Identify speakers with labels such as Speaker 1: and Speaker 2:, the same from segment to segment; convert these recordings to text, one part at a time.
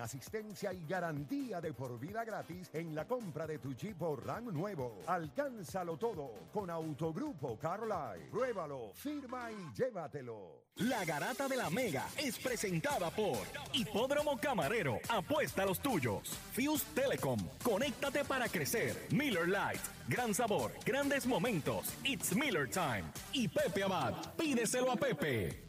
Speaker 1: Asistencia y garantía de por vida gratis en la compra de tu Jeep o Ram nuevo. Alcánzalo todo con Autogrupo Carolive. Pruébalo, firma y llévatelo.
Speaker 2: La garata de la Mega es presentada por Hipódromo Camarero. Apuesta a los tuyos. Fuse Telecom. Conéctate para crecer. Miller Lite. Gran sabor. Grandes momentos. It's Miller Time. Y Pepe Abad. Pídeselo a Pepe.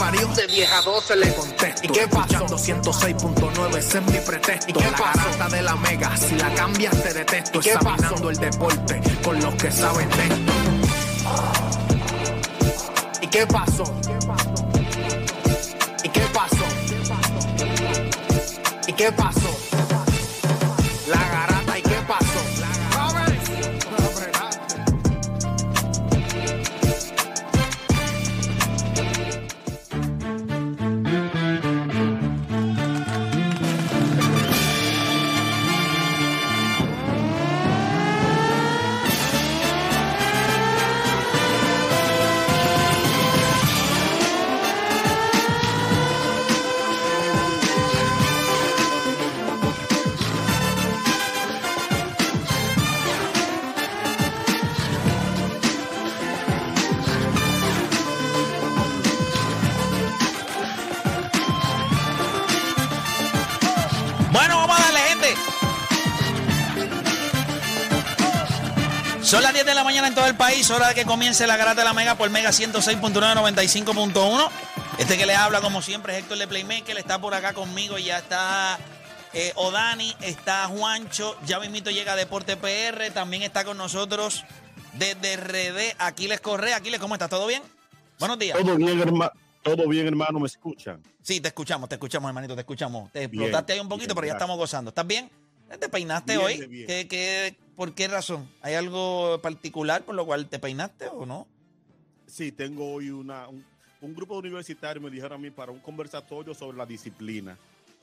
Speaker 3: parió, de vieja a 12 le contesto, ¿y qué pasó? 106.9, ese es mi pretexto, ¿y qué la garata de la mega, si la cambias te detesto, ¿Y qué examinando el deporte con los que saben de esto. ¿Y qué pasó? ¿Y qué pasó? ¿Y qué pasó? La
Speaker 4: mañana en todo el país, hora de que comience la garata de la Mega por Mega 106.995.1. Este que le habla, como siempre, es Héctor de Playmaker, está por acá conmigo y ya está eh, Odani, está Juancho, ya mismito llega Deporte PR, también está con nosotros desde RD Aquiles Correa. Aquiles, ¿cómo estás? ¿Todo bien? Buenos días.
Speaker 5: Todo bien, hermano. Todo bien, hermano, ¿me escuchan?
Speaker 4: Sí, te escuchamos, te escuchamos, hermanito, te escuchamos. Te
Speaker 5: Bien,
Speaker 4: explotaste ahí un poquito,
Speaker 5: bien,
Speaker 4: pero ya estamos gozando. ¿Estás bien? ¿Te peinaste
Speaker 5: Bien,
Speaker 4: hoy?
Speaker 5: de bien.
Speaker 4: ¿Qué, qué, por qué razón? ¿Hay algo particular por lo cual te peinaste o no?
Speaker 5: Sí, tengo hoy una, un, un grupo universitario, me dijeron a mí, para un conversatorio sobre la disciplina.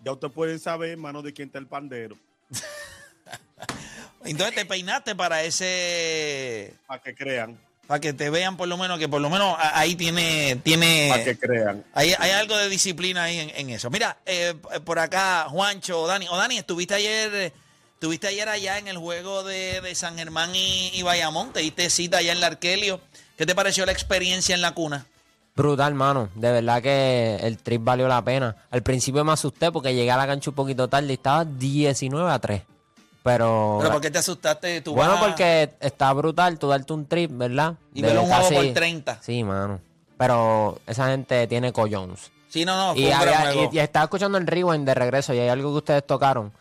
Speaker 5: Ya ustedes pueden saber, hermano, de quién está el pandero,
Speaker 4: Entonces te peinaste para ese...
Speaker 5: para que crean,
Speaker 4: Para que te vean por lo menos, que por lo menos ahí tiene... tiene
Speaker 5: para que crean.
Speaker 4: hay, hay algo de disciplina ahí en, en eso. Mira, eh, por acá, Juancho, o Dani. O Dani, estuviste ayer... Estuviste ayer allá en el juego de, de San Germán y, y Bayamón, te diste cita allá en la Arkelio. ¿Qué te pareció la experiencia en la cuna?
Speaker 6: Brutal, mano. De verdad que el trip valió la pena. Al principio me asusté porque llegué a la cancha un poquito tarde y estaba 19 a 3. Pero.
Speaker 4: ¿Pero por qué te asustaste? Tú
Speaker 6: bueno,
Speaker 4: vas-
Speaker 6: porque está brutal tú darte un trip, ¿verdad?
Speaker 4: Y
Speaker 6: De
Speaker 4: ver un juego por 30.
Speaker 6: Sí, mano. Pero esa gente tiene collons.
Speaker 4: Sí, no, no, fue
Speaker 6: Y,
Speaker 4: un gran
Speaker 6: había-
Speaker 4: juego.
Speaker 6: y- y estaba escuchando el rewind de regreso y hay algo que ustedes tocaron.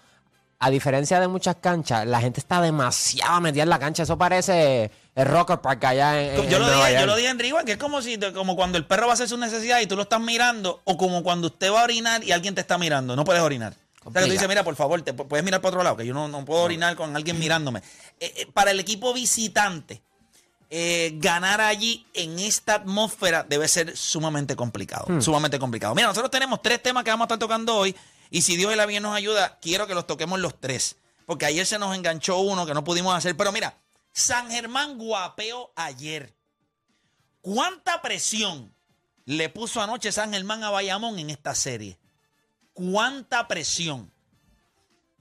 Speaker 6: A diferencia de muchas canchas, la gente está demasiado metida en la cancha. Eso parece el Rocker Park allá en, en
Speaker 4: yo, lo dije, yo lo dije en que es como si como cuando el perro va a hacer su necesidad y tú lo estás mirando, o como cuando usted va a orinar y alguien te está mirando. No puedes orinar. O sea, que tú dices, mira, por favor, te pu- puedes mirar para otro lado, que yo no, no puedo orinar con alguien mirándome. Eh, eh, para el equipo visitante, eh, ganar allí en esta atmósfera debe ser sumamente complicado. Sumamente complicado. Mira, nosotros tenemos tres temas que vamos a estar tocando hoy. Y si Dios y la bien nos ayuda, quiero que los toquemos los tres. Porque ayer se nos enganchó uno que no pudimos hacer. Pero mira, San Germán guapeó ayer. ¿Cuánta presión le puso anoche San Germán a Bayamón en esta serie? ¿Cuánta presión?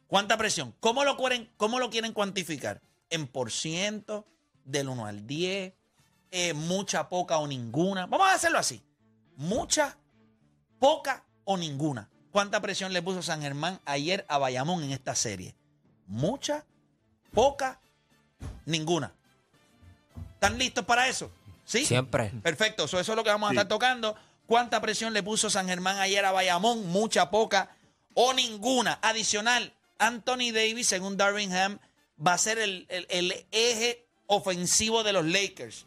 Speaker 4: ¿Cuánta presión? ¿Cómo lo quieren, cómo lo quieren cuantificar? ¿En por ciento? ¿Del 1 al 10? eh, mucha, poca o ninguna. Vamos a hacerlo así. Mucha, poca o ninguna. ¿Cuánta presión le puso San Germán ayer a Bayamón en esta serie? Mucha, poca, ninguna. ¿Están listos para eso? ¿Sí?
Speaker 6: Siempre.
Speaker 4: Perfecto, so, eso es lo que vamos a estar tocando. ¿Cuánta presión le puso San Germán ayer a Bayamón? Mucha, poca o ninguna. Adicional, Anthony Davis, según Darwin va a ser el, el- el eje ofensivo de los Lakers.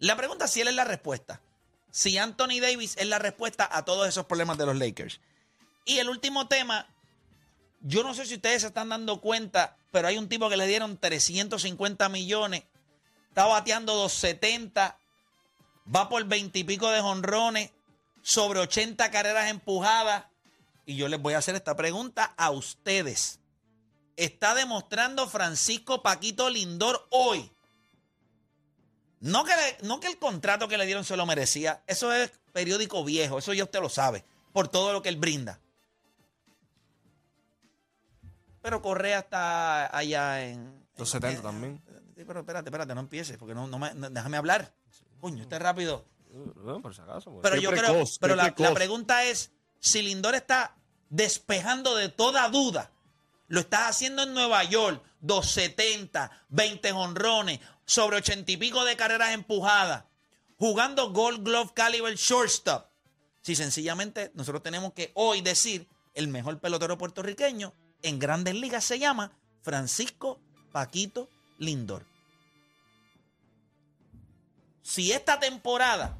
Speaker 4: La pregunta es si él es la respuesta. Si Anthony Davis es la respuesta a todos esos problemas de los Lakers. Y el último tema, yo no sé si ustedes se están dando cuenta, pero hay un tipo que le dieron 350 millones, está bateando 270, va por 20 y pico de jonrones, sobre 80 carreras empujadas. Y yo les voy a hacer esta pregunta a ustedes. ¿Está demostrando Francisco Paquito Lindor hoy? No que, le- no que el contrato que le dieron se lo merecía. Eso es periódico viejo. Eso ya usted lo sabe. Por todo lo que él brinda. Pero Correa está allá en.
Speaker 7: Los
Speaker 4: en-
Speaker 7: 70
Speaker 4: eh,
Speaker 7: también.
Speaker 4: sí, pero espérate, espérate, no empieces. Porque no, no me, no- déjame hablar. Coño, este rápido.
Speaker 7: Por si acaso.
Speaker 4: Pero yo
Speaker 5: precoz,
Speaker 4: creo. Pero la, la pregunta es: si Lindor está despejando de toda duda, lo estás haciendo en Nueva York, 270, 20 honrones, sobre 80 y pico de carreras empujadas, jugando Gold Glove Caliber Shortstop. Si sencillamente nosotros tenemos que hoy decir el mejor pelotero puertorriqueño en grandes ligas se llama Francisco Paquito Lindor. Si esta temporada,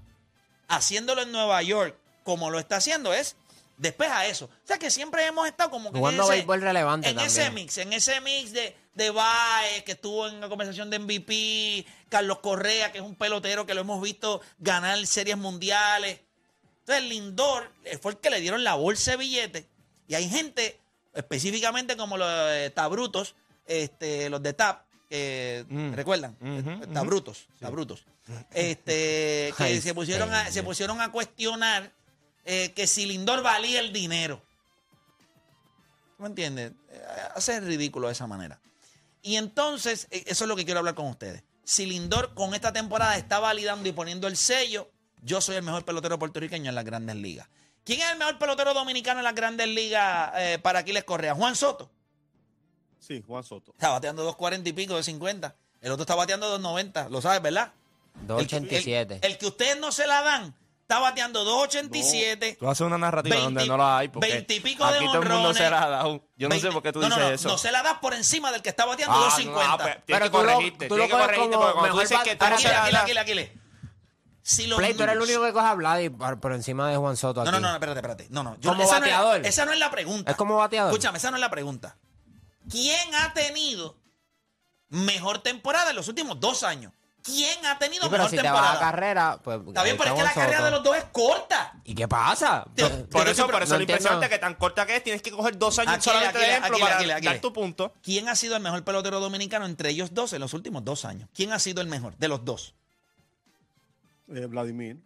Speaker 4: haciéndolo en Nueva York, como lo está haciendo, es despeja eso. O sea que siempre hemos estado como que
Speaker 6: Jugando
Speaker 4: en ese,
Speaker 6: béisbol relevante
Speaker 4: en ese mix, en ese mix de, de Baez, que estuvo en la conversación de MVP, Carlos Correa, que es un pelotero que lo hemos visto ganar series mundiales. Entonces, Lindor eh, fue el que le dieron la bolsa de billetes. Y hay gente, específicamente como los eh, Tabrutos, este, los de TAP, que
Speaker 7: Mm.
Speaker 4: recuerdan, Eh. Tabrutos, Tabrutos, este, que
Speaker 6: Ay,
Speaker 4: se, pusieron a, se pusieron a cuestionar eh, que si Lindor valía el dinero. ¿Me entiendes? Eh, Hace ridículo de esa manera. Y entonces, eh, eso es lo que quiero hablar con ustedes. Si Lindor con esta temporada está validando y poniendo el sello, yo soy el mejor pelotero puertorriqueño en las grandes ligas. ¿Quién es el mejor pelotero dominicano en las grandes ligas eh, para Aquiles Correa? Juan Soto.
Speaker 5: Sí, Juan Soto.
Speaker 4: Está bateando 2.40 y pico de 50. El otro está bateando 2.90. Lo sabes, ¿verdad? El que-
Speaker 6: 287.
Speaker 4: El, el que ustedes no se la dan está bateando 2.87.
Speaker 7: Tú haces una narrativa
Speaker 4: 20
Speaker 7: donde no la hay. Porque
Speaker 4: 20 y pico de
Speaker 7: aquí todo el mundo
Speaker 4: honrones.
Speaker 7: se la ha dado. Yo no sé
Speaker 4: 20
Speaker 7: por qué tú
Speaker 4: no,
Speaker 7: dices
Speaker 4: no, no,
Speaker 7: eso.
Speaker 4: No se la das por encima del que está bateando
Speaker 7: Ah,
Speaker 4: 2.50.
Speaker 7: no, ah, pues, tienes
Speaker 6: Pero
Speaker 7: que
Speaker 6: tú lo-
Speaker 7: corregirte.
Speaker 6: tú
Speaker 7: tienes
Speaker 6: lo
Speaker 7: que
Speaker 6: coges
Speaker 7: corregirte
Speaker 6: como
Speaker 7: porque cuando tú
Speaker 6: mejor
Speaker 7: dices que tú no
Speaker 4: Aquí,
Speaker 7: se la
Speaker 4: aquí,
Speaker 7: das-
Speaker 4: aquí, aquí, aquí. Si los
Speaker 6: Play, tú eres el único que coge a Vladi por, por encima de Juan Soto aquí.
Speaker 4: No, no, no, espérate, espérate. No, no. Yo-
Speaker 6: Como
Speaker 4: esa, no es,
Speaker 6: bateador.
Speaker 4: esa no es la pregunta.
Speaker 6: Es como bateador.
Speaker 4: Escúchame, esa no es la pregunta. ¿Quién ha tenido mejor temporada en los últimos dos años? ¿Quién ha tenido
Speaker 6: Sí, pero
Speaker 4: mejor
Speaker 6: si te
Speaker 4: temporada?
Speaker 6: vas a carrera, pues.
Speaker 4: Está bien, pero es que la carrera de los dos es corta.
Speaker 6: ¿Y qué pasa?
Speaker 4: Te-
Speaker 7: Por
Speaker 4: te-
Speaker 7: eso,
Speaker 4: te-
Speaker 7: por eso
Speaker 6: no
Speaker 7: lo impresionante que tan corta que es, tienes que coger dos años
Speaker 4: Aquí,
Speaker 7: solamente
Speaker 4: aquí,
Speaker 7: de ejemplo
Speaker 4: aquí,
Speaker 7: para
Speaker 4: aquí, aquí.
Speaker 7: dar tu punto.
Speaker 4: ¿Quién ha sido el mejor pelotero dominicano entre ellos dos en los últimos dos años? ¿Quién ha sido el mejor de los dos?
Speaker 5: Eh, Vladimir.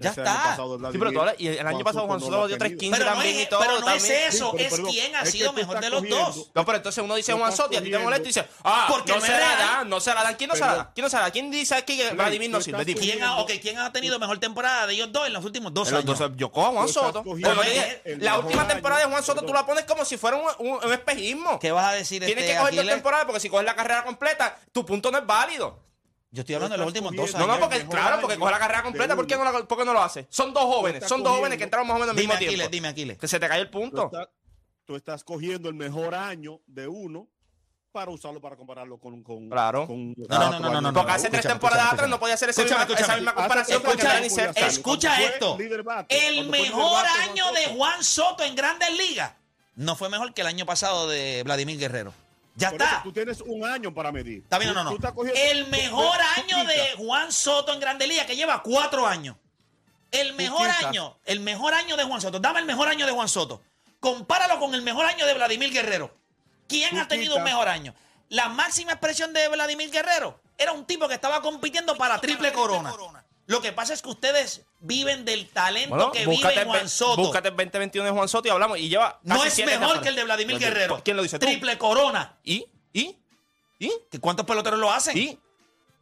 Speaker 4: Ya
Speaker 5: Ese
Speaker 4: está.
Speaker 5: pasado
Speaker 7: Sí, pero tú hablas- y el año pasado Juan
Speaker 5: no
Speaker 7: Soto dio
Speaker 5: tenido.
Speaker 7: 3.15
Speaker 4: Pero no
Speaker 7: también
Speaker 4: es,
Speaker 7: y todo.
Speaker 4: pero no es eso,
Speaker 5: Sí, pero
Speaker 4: es quién ha sido mejor de los
Speaker 5: cogiendo-
Speaker 4: dos.
Speaker 7: No, pero entonces uno dice Juan Soto y a ti te molesta y dice, ah,
Speaker 4: Porque
Speaker 7: no
Speaker 4: no
Speaker 7: se la dan, no se la dan. ¿Quién no se la
Speaker 5: Pero-
Speaker 7: da? ¿Quién no se la da? ¿Quién dice aquí que Vladimir no sirve?
Speaker 4: ¿Quién ha,
Speaker 5: cogiendo-
Speaker 4: ok, ¿Quién ha tenido mejor temporada de ellos dos en los últimos dos años?
Speaker 7: yo cojo a Juan Soto. la última temporada de Juan Soto tú la pones como si fuera un, espejismo.
Speaker 4: ¿Qué vas a decir
Speaker 7: Tienes
Speaker 4: este,
Speaker 7: que coger dos temporadas porque si coges la carrera completa, tu punto no es válido.
Speaker 4: Yo estoy hablando de los últimos dos
Speaker 5: cogiendo-
Speaker 7: No,
Speaker 4: años.
Speaker 7: no, porque claro, porque coge la carrera completa, ¿por qué no, la- por qué no lo hace? Son dos jóvenes, son dos jóvenes que entraron más o menos al
Speaker 4: Dime
Speaker 7: mismo
Speaker 4: Aquiles,
Speaker 7: tiempo.
Speaker 4: dime Aquiles.
Speaker 7: Que se te cae el
Speaker 5: Tú
Speaker 7: punto.
Speaker 5: estás, tú estás cogiendo el mejor año de uno para usarlo para compararlo con. con
Speaker 7: Claro.
Speaker 5: con
Speaker 4: No, no, no, no, no,
Speaker 7: Porque
Speaker 4: no,
Speaker 7: hace tres temporadas atrás no podía hacer misma, esa misma comparación porque
Speaker 4: escucha,
Speaker 5: años
Speaker 4: escucha
Speaker 5: fue
Speaker 4: esto.
Speaker 5: bate,
Speaker 4: El mejor
Speaker 5: bate, Juan
Speaker 4: año de
Speaker 5: Soto.
Speaker 4: Juan Soto en Grandes Ligas no fue mejor que el año pasado de Vladimir Guerrero. Ya
Speaker 5: Por eso,
Speaker 4: está.
Speaker 5: tú tienes un año para medir.
Speaker 4: Está bien, no, no, El mejor año de. Juan Soto en Grandes Ligas, que lleva cuatro años. El mejor año, el mejor año de Juan Soto. Dame el mejor año de Juan Soto. Compáralo con el mejor año de Vladimir Guerrero. ¿Quién
Speaker 5: Tú
Speaker 4: ha tenido un mejor año? La máxima expresión de Vladimir Guerrero era un tipo que estaba compitiendo para triple corona. Lo que pasa es que ustedes viven del talento
Speaker 7: Bueno,
Speaker 4: que vive
Speaker 7: el,
Speaker 4: Juan
Speaker 7: ve-
Speaker 4: Soto.
Speaker 7: búscate el 2021 de Juan Soto y hablamos. Y lleva
Speaker 4: no es mejor que el de Vladimir
Speaker 7: ¿Lo-
Speaker 4: Guerrero.
Speaker 7: ¿Quién lo dice tú?
Speaker 4: Triple corona.
Speaker 7: ¿Y? ¿Y? ¿Y?
Speaker 4: ¿Que ¿Cuántos peloteros lo hacen?
Speaker 7: ¿Y?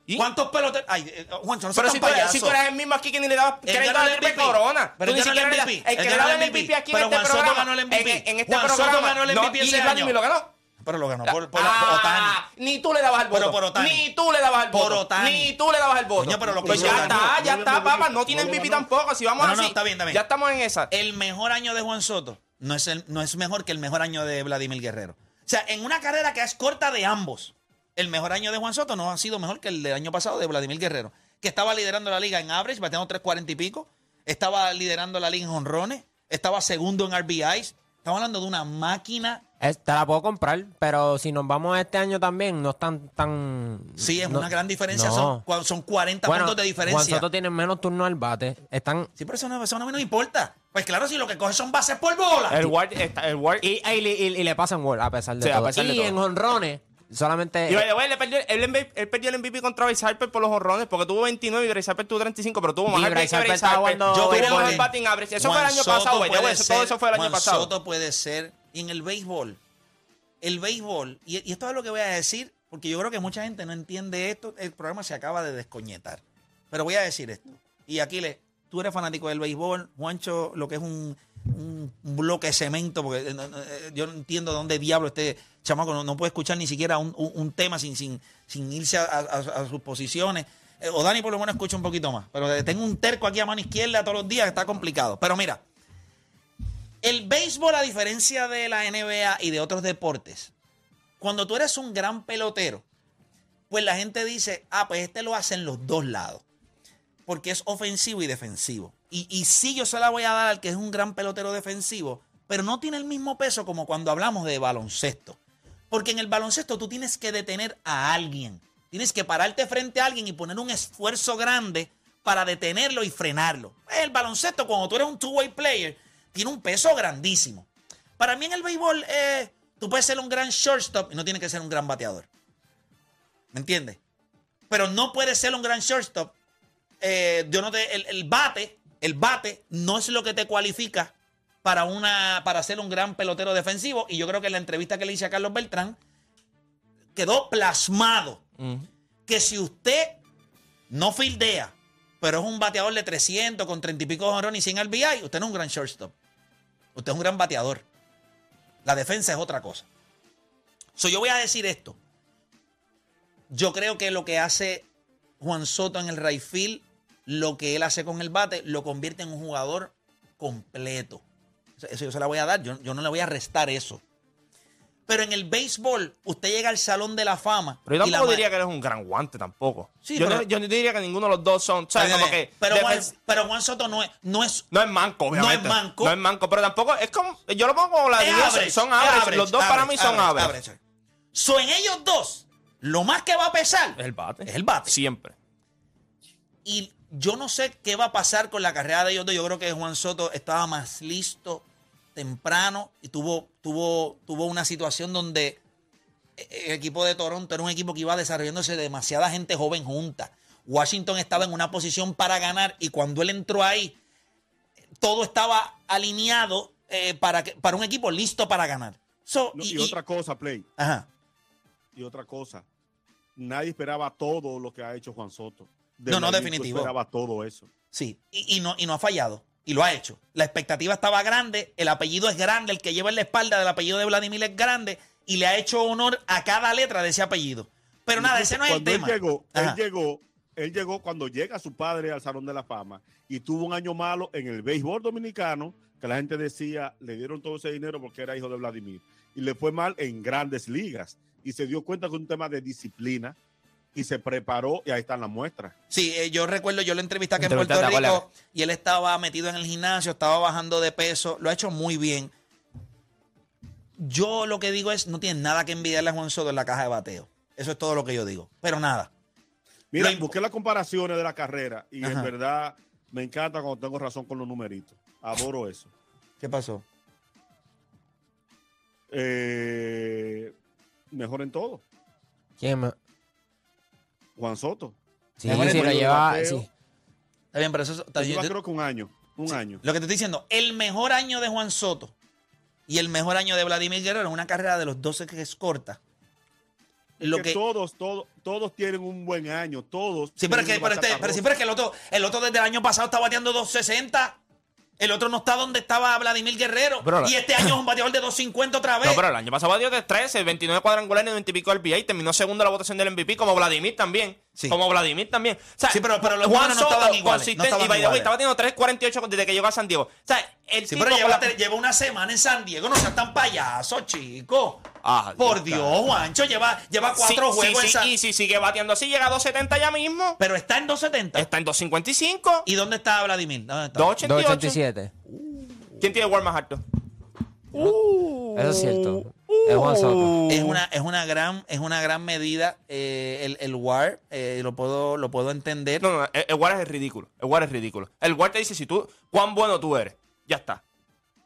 Speaker 7: ¿Y?
Speaker 4: ¿Cuántos peloteros? Ay, eh, Juancho, no
Speaker 7: Pero si tú, eres, si tú eres el mismo aquí que ni le dabas crédito
Speaker 4: ganó
Speaker 7: a
Speaker 4: el
Speaker 7: Triple
Speaker 4: MVP.
Speaker 7: Corona.
Speaker 4: Pero
Speaker 7: Tú ni
Speaker 4: el
Speaker 7: siquiera
Speaker 4: MVP.
Speaker 7: El que le daba
Speaker 4: el
Speaker 7: el MVP aquí en
Speaker 4: Pero
Speaker 7: este
Speaker 4: Juan Soto
Speaker 7: programa.
Speaker 4: ganó el MVP.
Speaker 7: En, este
Speaker 4: Juan Soto
Speaker 7: programa.
Speaker 4: ganó el MVP
Speaker 7: y
Speaker 4: ese año.
Speaker 7: lo ganó.
Speaker 4: Pero lo ganó por, por
Speaker 7: Ah, Ni tú le dabas el voto.
Speaker 4: Pero por Otani.
Speaker 7: Ni tú le dabas el
Speaker 4: Por
Speaker 7: voto.
Speaker 4: Otani.
Speaker 7: Ni tú le dabas el voto.
Speaker 4: Coño, pero lo que
Speaker 7: pues ya
Speaker 4: ganó.
Speaker 7: está, ya
Speaker 5: No
Speaker 7: está, papá. No tiene MVP tampoco. Si vamos
Speaker 4: No, no,
Speaker 7: así.
Speaker 4: no, está bien, está bien.
Speaker 7: Ya estamos en esa.
Speaker 4: El mejor año de Juan Soto no es, el, no es mejor que el mejor año de Vladimir Guerrero. O sea, en una carrera que es corta de ambos, el mejor año de Juan Soto no ha sido mejor que el del año pasado de Vladimir Guerrero, que estaba liderando la liga en average, bateando 3.40 y pico, estaba liderando la liga en honrones, estaba segundo en RBIs. Estamos hablando de una máquina.
Speaker 6: Es- te la puedo comprar, pero si nos vamos a este año también, no están tan.
Speaker 4: Sí, es
Speaker 6: no-
Speaker 4: una gran diferencia.
Speaker 6: no.
Speaker 4: Son, son 40
Speaker 6: Bueno,
Speaker 4: puntos de
Speaker 6: Juan
Speaker 4: diferencia.
Speaker 6: Soto tiene menos turnos al bate. Están.
Speaker 4: Sí, pero eso no, eso no me importa. Pues claro, si lo que coge son bases por bola.
Speaker 7: El Ward está. El Ward.
Speaker 6: Y, y, y- y le pasan gol a pesar de
Speaker 7: Sí, a
Speaker 6: todo.
Speaker 7: de todo.
Speaker 6: en honrones, solamente.
Speaker 7: Y by the way, él perdió, él, MVP él perdió el MVP contra Bryce Harper por los honrones porque tuvo 29 y Bryce Harper tuvo 35, pero tuvo más
Speaker 6: Bryce
Speaker 7: que
Speaker 6: Harper
Speaker 7: Bryce Harper. Yo
Speaker 4: béisbol.
Speaker 7: mejor batting average. Eso fue el año
Speaker 4: Soto
Speaker 7: pasado, Eso- Todo eso fue el año
Speaker 4: Juan
Speaker 7: pasado.
Speaker 4: Soto puede ser. Y en el béisbol, el béisbol, y, y esto es lo que voy a decir, porque yo creo que mucha gente no entiende esto. El programa se acaba de descoñetar. Pero voy a decir esto. Y aquí le, tú eres fanático del béisbol, Juancho, lo que es un, un- bloque de cemento, porque eh, eh, yo no entiendo de dónde diablo este chamaco no, no puede escuchar ni siquiera un, tema sin, sin, sin irse a, a- a sus posiciones. Eh, o Dani por lo menos escucha un poquito más. Pero tengo un terco aquí a mano izquierda todos los días está complicado. Pero mira, el béisbol, a diferencia de la NBA y de otros deportes, cuando tú eres un gran pelotero, pues la gente dice, ah, pues este lo hace en los dos lados. Porque es ofensivo y defensivo. Y, sí, yo se la voy a dar al que es un gran pelotero defensivo, pero no tiene el mismo peso como cuando hablamos de baloncesto. Porque en el baloncesto tú tienes que detener a alguien. Tienes que pararte frente a alguien y poner un esfuerzo grande para detenerlo y frenarlo. El baloncesto, cuando tú eres un two-way player, tiene un peso grandísimo. Para mí en el béisbol, eh, tú puedes ser un gran shortstop y no tienes que ser un gran bateador. ¿Me entiendes? Pero no puedes ser un gran shortstop. Eh, yo no te, el bate, el bate no es lo que te cualifica para una para ser un gran pelotero defensivo. Y yo creo que en la entrevista que le hice a Carlos Beltrán quedó plasmado que si usted no fildea, pero es un bateador de 300 con 30 y pico y 100 RBI, usted no es un gran shortstop. Usted es un gran bateador. La defensa es otra cosa. So, yo voy a decir esto. Yo creo que lo que hace Juan Soto en el right field, lo que él hace con el bate, lo convierte en un jugador completo. Eso- yo se la voy a dar. Yo, yo no le voy a restar eso. Pero en el béisbol, usted llega al Salón de la Fama.
Speaker 7: Pero yo
Speaker 4: y la
Speaker 7: tampoco diría que eres un gran guante tampoco.
Speaker 4: Sí,
Speaker 7: yo,
Speaker 4: pero-
Speaker 7: no, yo no diría que ninguno de los dos son.
Speaker 4: pero, Juan,
Speaker 7: defens-
Speaker 4: pero Juan Soto no es, no es
Speaker 7: no es manco, obviamente.
Speaker 4: No es manco.
Speaker 7: No es manco, pero tampoco es como. Yo lo pongo como la
Speaker 4: average,
Speaker 7: Son average. Los dos para mí son average.
Speaker 4: So, en ellos dos, lo más que va a pesar
Speaker 7: Es el bate.
Speaker 4: es el bate.
Speaker 7: Siempre.
Speaker 4: Y yo no sé qué va a pasar con la carrera de ellos dos. Yo creo que Juan Soto estaba más listo temprano y tuvo, tuvo, tuvo una situación donde el equipo de Toronto era un equipo que iba desarrollándose demasiada gente joven junta. Washington estaba en una posición para ganar y cuando él entró ahí, todo estaba alineado eh, para, que- para un equipo listo para ganar. So,
Speaker 5: No,
Speaker 4: y-
Speaker 5: y,
Speaker 4: y-
Speaker 5: otra cosa, Play,
Speaker 4: ajá.
Speaker 5: y otra cosa. Nadie esperaba todo lo que ha hecho Juan Soto. De
Speaker 4: No, no, definitivo.
Speaker 5: esperaba todo eso.
Speaker 4: Sí, y, y no, y no ha fallado. Y lo ha hecho. La expectativa estaba grande, el apellido es grande, el que lleva en la espalda del apellido de Vladimir es grande y le ha hecho honor a cada letra de ese apellido. Pero nada, ese no es el tema.
Speaker 5: Él llegó, él llegó, él llegó cuando llega su padre al Salón de la Fama y tuvo un año malo en el béisbol dominicano, que la gente decía, le dieron todo ese dinero porque era hijo de Vladimir. Y le fue mal en grandes ligas. Y se dio cuenta que es un tema de disciplina y se preparó y ahí están las muestras.
Speaker 4: Sí, eh, yo recuerdo, yo lo entrevisté acá en Puerto Rico y él estaba metido en el gimnasio, estaba bajando de peso, lo ha hecho muy bien. Yo lo que digo es, no tiene nada que envidiarle a Juan Soto en la caja de bateo. Eso es todo lo que yo digo. Pero nada.
Speaker 5: Mira,
Speaker 4: Lo
Speaker 5: busqué las comparaciones de la carrera y en verdad me encanta cuando tengo razón con los numeritos. Adoro eso.
Speaker 4: ¿Qué pasó?
Speaker 5: Eh, mejor en todo.
Speaker 6: ¿Quién me-
Speaker 5: Juan Soto.
Speaker 6: Sí, sí, lo lleva. sí.
Speaker 4: Está bien, pero eso está
Speaker 5: Lleva
Speaker 4: yo-
Speaker 5: creo que un año. Un año.
Speaker 4: Lo que te estoy diciendo, el mejor año de Juan Soto y el mejor año de Vladimir Guerrero en una carrera de los 12 que es corta. lo
Speaker 5: que,
Speaker 4: que
Speaker 5: todos, todos, todos tienen un buen año, todos.
Speaker 4: Sí, pero es que, pero, este- pero sí, pero es que el otro, el otro desde el año pasado está bateando 260. El otro no está donde estaba Vladimir Guerrero. Y este año es un bateador de 250 otra vez.
Speaker 7: No, pero el año pasado batió de 13, 29 cuadrangulares y 20 y pico RBI. Terminó segundo en la votación del MVP, como Vladimir también.
Speaker 4: Sí.
Speaker 7: Como Vladimir también. O sea,
Speaker 4: Sí, pero- pero los
Speaker 7: Juan
Speaker 4: no
Speaker 7: Soto,
Speaker 4: estaban iguales,
Speaker 7: consistente,
Speaker 4: no estaban
Speaker 7: y
Speaker 4: iguales.
Speaker 7: está batiendo 3.48 desde que llegó a San Diego. O sea, el
Speaker 4: sí,
Speaker 7: tipo
Speaker 4: pero lleva,
Speaker 7: la-
Speaker 4: lleva una semana en San Diego. No seas tan payaso, chico.
Speaker 7: Ah,
Speaker 4: Por
Speaker 7: Dios,
Speaker 4: Dios, Juancho, lleva, lleva cuatro
Speaker 7: Sí,
Speaker 4: juegos
Speaker 7: sí,
Speaker 4: en San
Speaker 7: Y si sigue bateando así, llega a 2.70 ya mismo.
Speaker 4: Pero está en 270.
Speaker 7: Está en 2.55.
Speaker 4: ¿Y dónde está Vladimir? ¿Dónde está?
Speaker 7: 2.88.
Speaker 6: 287.
Speaker 7: ¿Quién tiene War más alto?
Speaker 6: Eso es cierto. Es Juan Soto.
Speaker 4: Es una, es una gran, es una gran medida. eh, el, el WAR, eh, lo puedo, lo puedo entender.
Speaker 7: No, no, el, el War es ridículo. El War es ridículo. El War te dice si tú, cuán bueno tú eres. Ya está.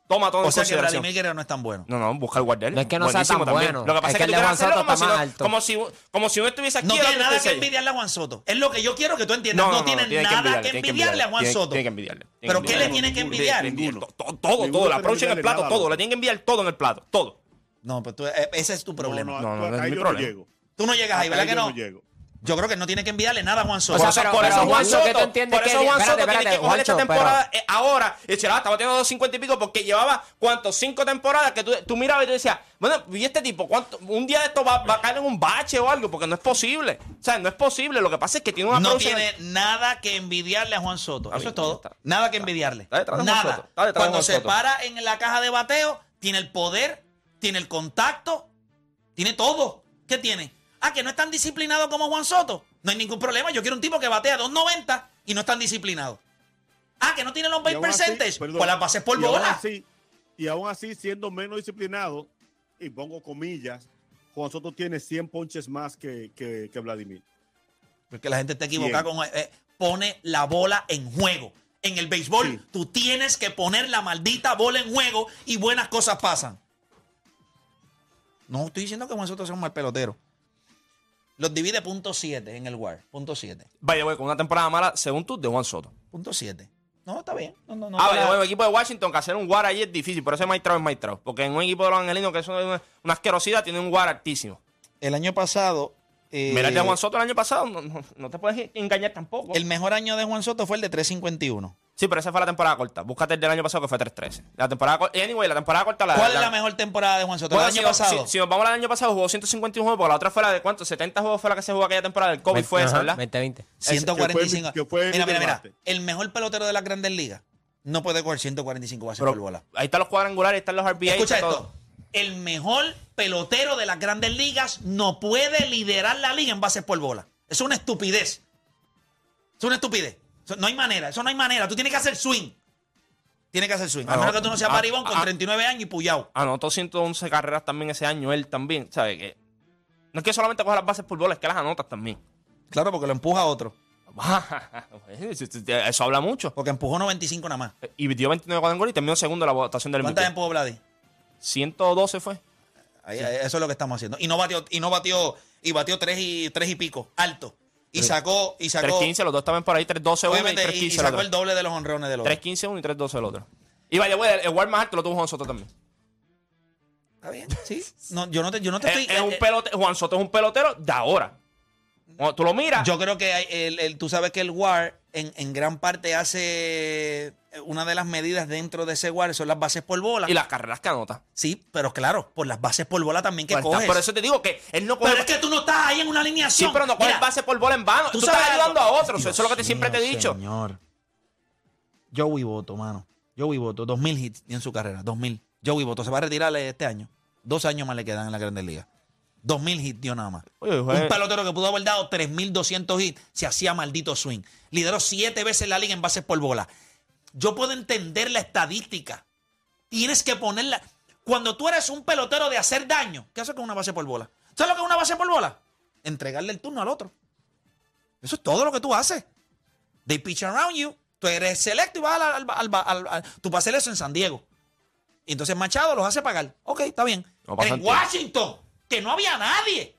Speaker 7: Toma todo
Speaker 4: o
Speaker 7: en
Speaker 4: sea que. Vladimir Guerrero no es tan bueno.
Speaker 7: No, no, busca el War de él.
Speaker 6: No es que no sea tan
Speaker 7: también.
Speaker 6: bueno,
Speaker 7: Lo que pasa
Speaker 6: es
Speaker 7: es
Speaker 6: que el
Speaker 7: tú
Speaker 6: de Juan Soto
Speaker 7: como
Speaker 6: está
Speaker 7: si,
Speaker 6: más
Speaker 7: no-
Speaker 6: alto.
Speaker 7: como, si, como si uno estuviese aquí.
Speaker 4: No tiene nada que envidiarle a Juan Soto. Es lo que yo quiero que tú entiendas. No, tiene
Speaker 7: tiene
Speaker 4: nada que envidiarle a Juan
Speaker 7: tiene-
Speaker 4: Soto.
Speaker 7: Tiene que envidiarle. tiene
Speaker 4: ¿Pero
Speaker 7: que
Speaker 4: qué le tiene que envidiar?
Speaker 7: Tiene. Todo, todo. La
Speaker 5: tiene
Speaker 7: approach en el plato, todo. Le tienen que enviar todo en el plato. Todo.
Speaker 4: No, pero tú- eh, ese es tu problema.
Speaker 5: No,
Speaker 7: No, no,
Speaker 5: no,
Speaker 7: no es
Speaker 5: ahí
Speaker 7: mi
Speaker 5: yo
Speaker 7: problema.
Speaker 5: no llego.
Speaker 4: Tú no llegas ahí, ¿verdad que no?
Speaker 5: no llego.
Speaker 4: Yo creo que no tiene que envidiarle nada a Juan Soto.
Speaker 7: Por
Speaker 6: O sea, pero-
Speaker 7: por eso Juan
Speaker 6: Juancho, ¿qué
Speaker 7: Soto, por
Speaker 6: que-
Speaker 7: eso Juan
Speaker 6: espérate,
Speaker 7: Soto tiene que coger esta temporada eh, ahora y decir, ah, estaba teniendo 250 y pico porque llevaba, ¿cuántos? Cinco temporadas que tú, tú mirabas y tú decías, bueno, ¿y este tipo? ¿cuánto? Un día de esto va, va a caer en un bache o algo porque no es posible. O sea, no es posible. Lo que pasa es que tiene una
Speaker 4: No tiene nada que envidiarle a Juan Soto. Eso
Speaker 7: bien,
Speaker 4: es todo.
Speaker 7: está-
Speaker 4: Nada que envidiarle.
Speaker 7: está detrás de Juan
Speaker 4: Nada.
Speaker 7: Soto, está detrás de
Speaker 4: Cuando
Speaker 7: Juan
Speaker 4: se
Speaker 7: Soto.
Speaker 4: para en la caja de bateo, tiene el poder, tiene el contacto, tiene todo. ¿Qué tiene? Ah, que no es tan disciplinado como Juan Soto. No hay ningún problema. Yo quiero un tipo que batea 2.90 y no es tan disciplinado. Ah, que no tiene los base
Speaker 5: aún así,
Speaker 4: percentage.
Speaker 5: perdón,
Speaker 4: Pues las bases por
Speaker 5: y aún
Speaker 4: bola.
Speaker 5: así- y aún así, siendo menos disciplinado, y pongo comillas, Juan Soto tiene 100 ponches más que, que, que Vladimir.
Speaker 4: Porque la gente está equivocada con. eh, pone la bola en juego. En el béisbol,
Speaker 5: Sí.
Speaker 4: tú tienes que poner la maldita bola en juego y buenas cosas pasan. No estoy diciendo que Juan Soto sea un mal pelotero. Los divide punto 7 en el WAR. Punto 7.
Speaker 7: Vaya, güey, con una temporada mala, según tú, de Juan Soto.
Speaker 4: Punto 7. No, está bien. No, no, no,
Speaker 7: ah, vaya, güey, el equipo de Washington, que hacer un WAR ahí es difícil. Por eso es Maitrao es Maitrao. Porque en un equipo de los angelinos, que es una, una asquerosidad, tiene un WAR altísimo.
Speaker 4: El año pasado. Eh,
Speaker 7: Mira el de Juan Soto el año pasado, no, no- no te puedes engañar tampoco.
Speaker 4: el mejor año de Juan Soto fue el de 351.
Speaker 7: Sí, pero esa fue la temporada corta. Búscate el del año pasado que fue 3-13. La temporada corta. Anyway, la temporada corta la.
Speaker 4: ¿Cuál es la mejor temporada de Juan Soto?
Speaker 7: Bueno,
Speaker 4: el año
Speaker 7: si, nos-
Speaker 4: pasado.
Speaker 7: Si, si nos vamos al año pasado, jugó 151 juegos, porque la otra fue la de cuánto? 70 juegos fue la que se jugó aquella temporada. El COVID fue esa,
Speaker 6: Ajá,
Speaker 7: ¿verdad?
Speaker 6: 2020.
Speaker 4: 145.
Speaker 5: que fue mi- que
Speaker 4: mira,
Speaker 5: fue mi
Speaker 4: mira, mira. El mejor pelotero de las grandes ligas no puede coger 145 bases
Speaker 7: Pero
Speaker 4: por bola.
Speaker 7: ahí están los cuadrangulares, ahí están los RBI.
Speaker 4: Escucha
Speaker 7: está
Speaker 4: esto.
Speaker 7: todo.
Speaker 4: El mejor pelotero de las grandes ligas no puede liderar la liga en bases por bola. Eso es una estupidez. Es una estupidez. Eso- no hay manera. Eso no hay manera. Tú tienes que hacer swing. Tienes que hacer swing. A
Speaker 7: Ah,
Speaker 4: menos
Speaker 7: no.
Speaker 4: que tú no seas
Speaker 7: Ah,
Speaker 4: Baribón con
Speaker 7: ah.
Speaker 4: 39 años y puyao.
Speaker 7: Anotó 111 carreras también ese año, él también. ¿Sabes qué? No es que solamente coja las bases por bola, es que las anotas también.
Speaker 4: Claro, porque lo empuja a otro.
Speaker 7: Eso habla mucho.
Speaker 4: Porque empujó 95 nada más.
Speaker 7: Y dio 29 cuadrangulares y terminó segundo en la votación del
Speaker 4: ¿Cuántas empujó Vladi?
Speaker 7: 112 fue.
Speaker 4: Ahí, ahí, Eso es lo que estamos haciendo. Y no batió, y no batió, y batió tres y, tres y pico, alto. Y sacó, y sacó.
Speaker 7: 315, los dos estaban por ahí, 312 uno y
Speaker 4: Obviamente, y, y
Speaker 7: 315 el
Speaker 4: sacó
Speaker 7: otro.
Speaker 4: el doble de los honrones del otro.
Speaker 7: 315 uno y 312 el otro. Y vaya, güey, el, el más alto lo tuvo Juan Soto también.
Speaker 4: Está bien, sí. No, yo no te, yo no te
Speaker 7: Es,
Speaker 4: estoy.
Speaker 7: es un
Speaker 4: eh,
Speaker 7: pelote- Juan Soto es un pelotero de ahora. Cuando tú lo miras.
Speaker 4: Yo creo que el, el- tú sabes que el WAR en, en gran parte hace una de las medidas dentro de ese WAR son las bases por bola.
Speaker 7: y las carreras que anota.
Speaker 4: Sí, pero claro, por las bases por bola también que
Speaker 7: Pues está,
Speaker 4: coges.
Speaker 7: por eso te digo que él no coge.
Speaker 4: pero es que tú no estás ahí en una
Speaker 7: sí,
Speaker 4: alineación.
Speaker 7: pero no coge
Speaker 4: Mira,
Speaker 7: base por bola en vano. Tú,
Speaker 4: sabes
Speaker 7: estás ayudando a otros.
Speaker 4: Dios
Speaker 7: eso es lo que te, siempre te he dicho.
Speaker 4: Señor. Joey Voto, mano. Joey Voto, 2000 hits en su carrera, 2000. Joey Voto se va a retirar este año. Dos años más le quedan en la Grandes Ligas. 2000 hits dio nada más.
Speaker 7: Oye,
Speaker 4: Un pelotero que pudo haber dado 3200 hits se hacía maldito swing. Lideró siete veces la liga en bases por bola. Yo puedo entender la estadística. Tienes que ponerla. Cuando tú eres un pelotero de hacer daño, ¿qué haces con una base por bola? ¿Sabes lo que es una base por bola? Entregarle el turno al otro. Eso es todo lo que tú haces. They pitch around you. Tú eres selecto y vas al, al, al- al- al- Tú vas a hacer eso en San Diego. Y entonces Machado los hace pagar. Ok, está bien.
Speaker 7: No
Speaker 4: en. Washington, que no había nadie.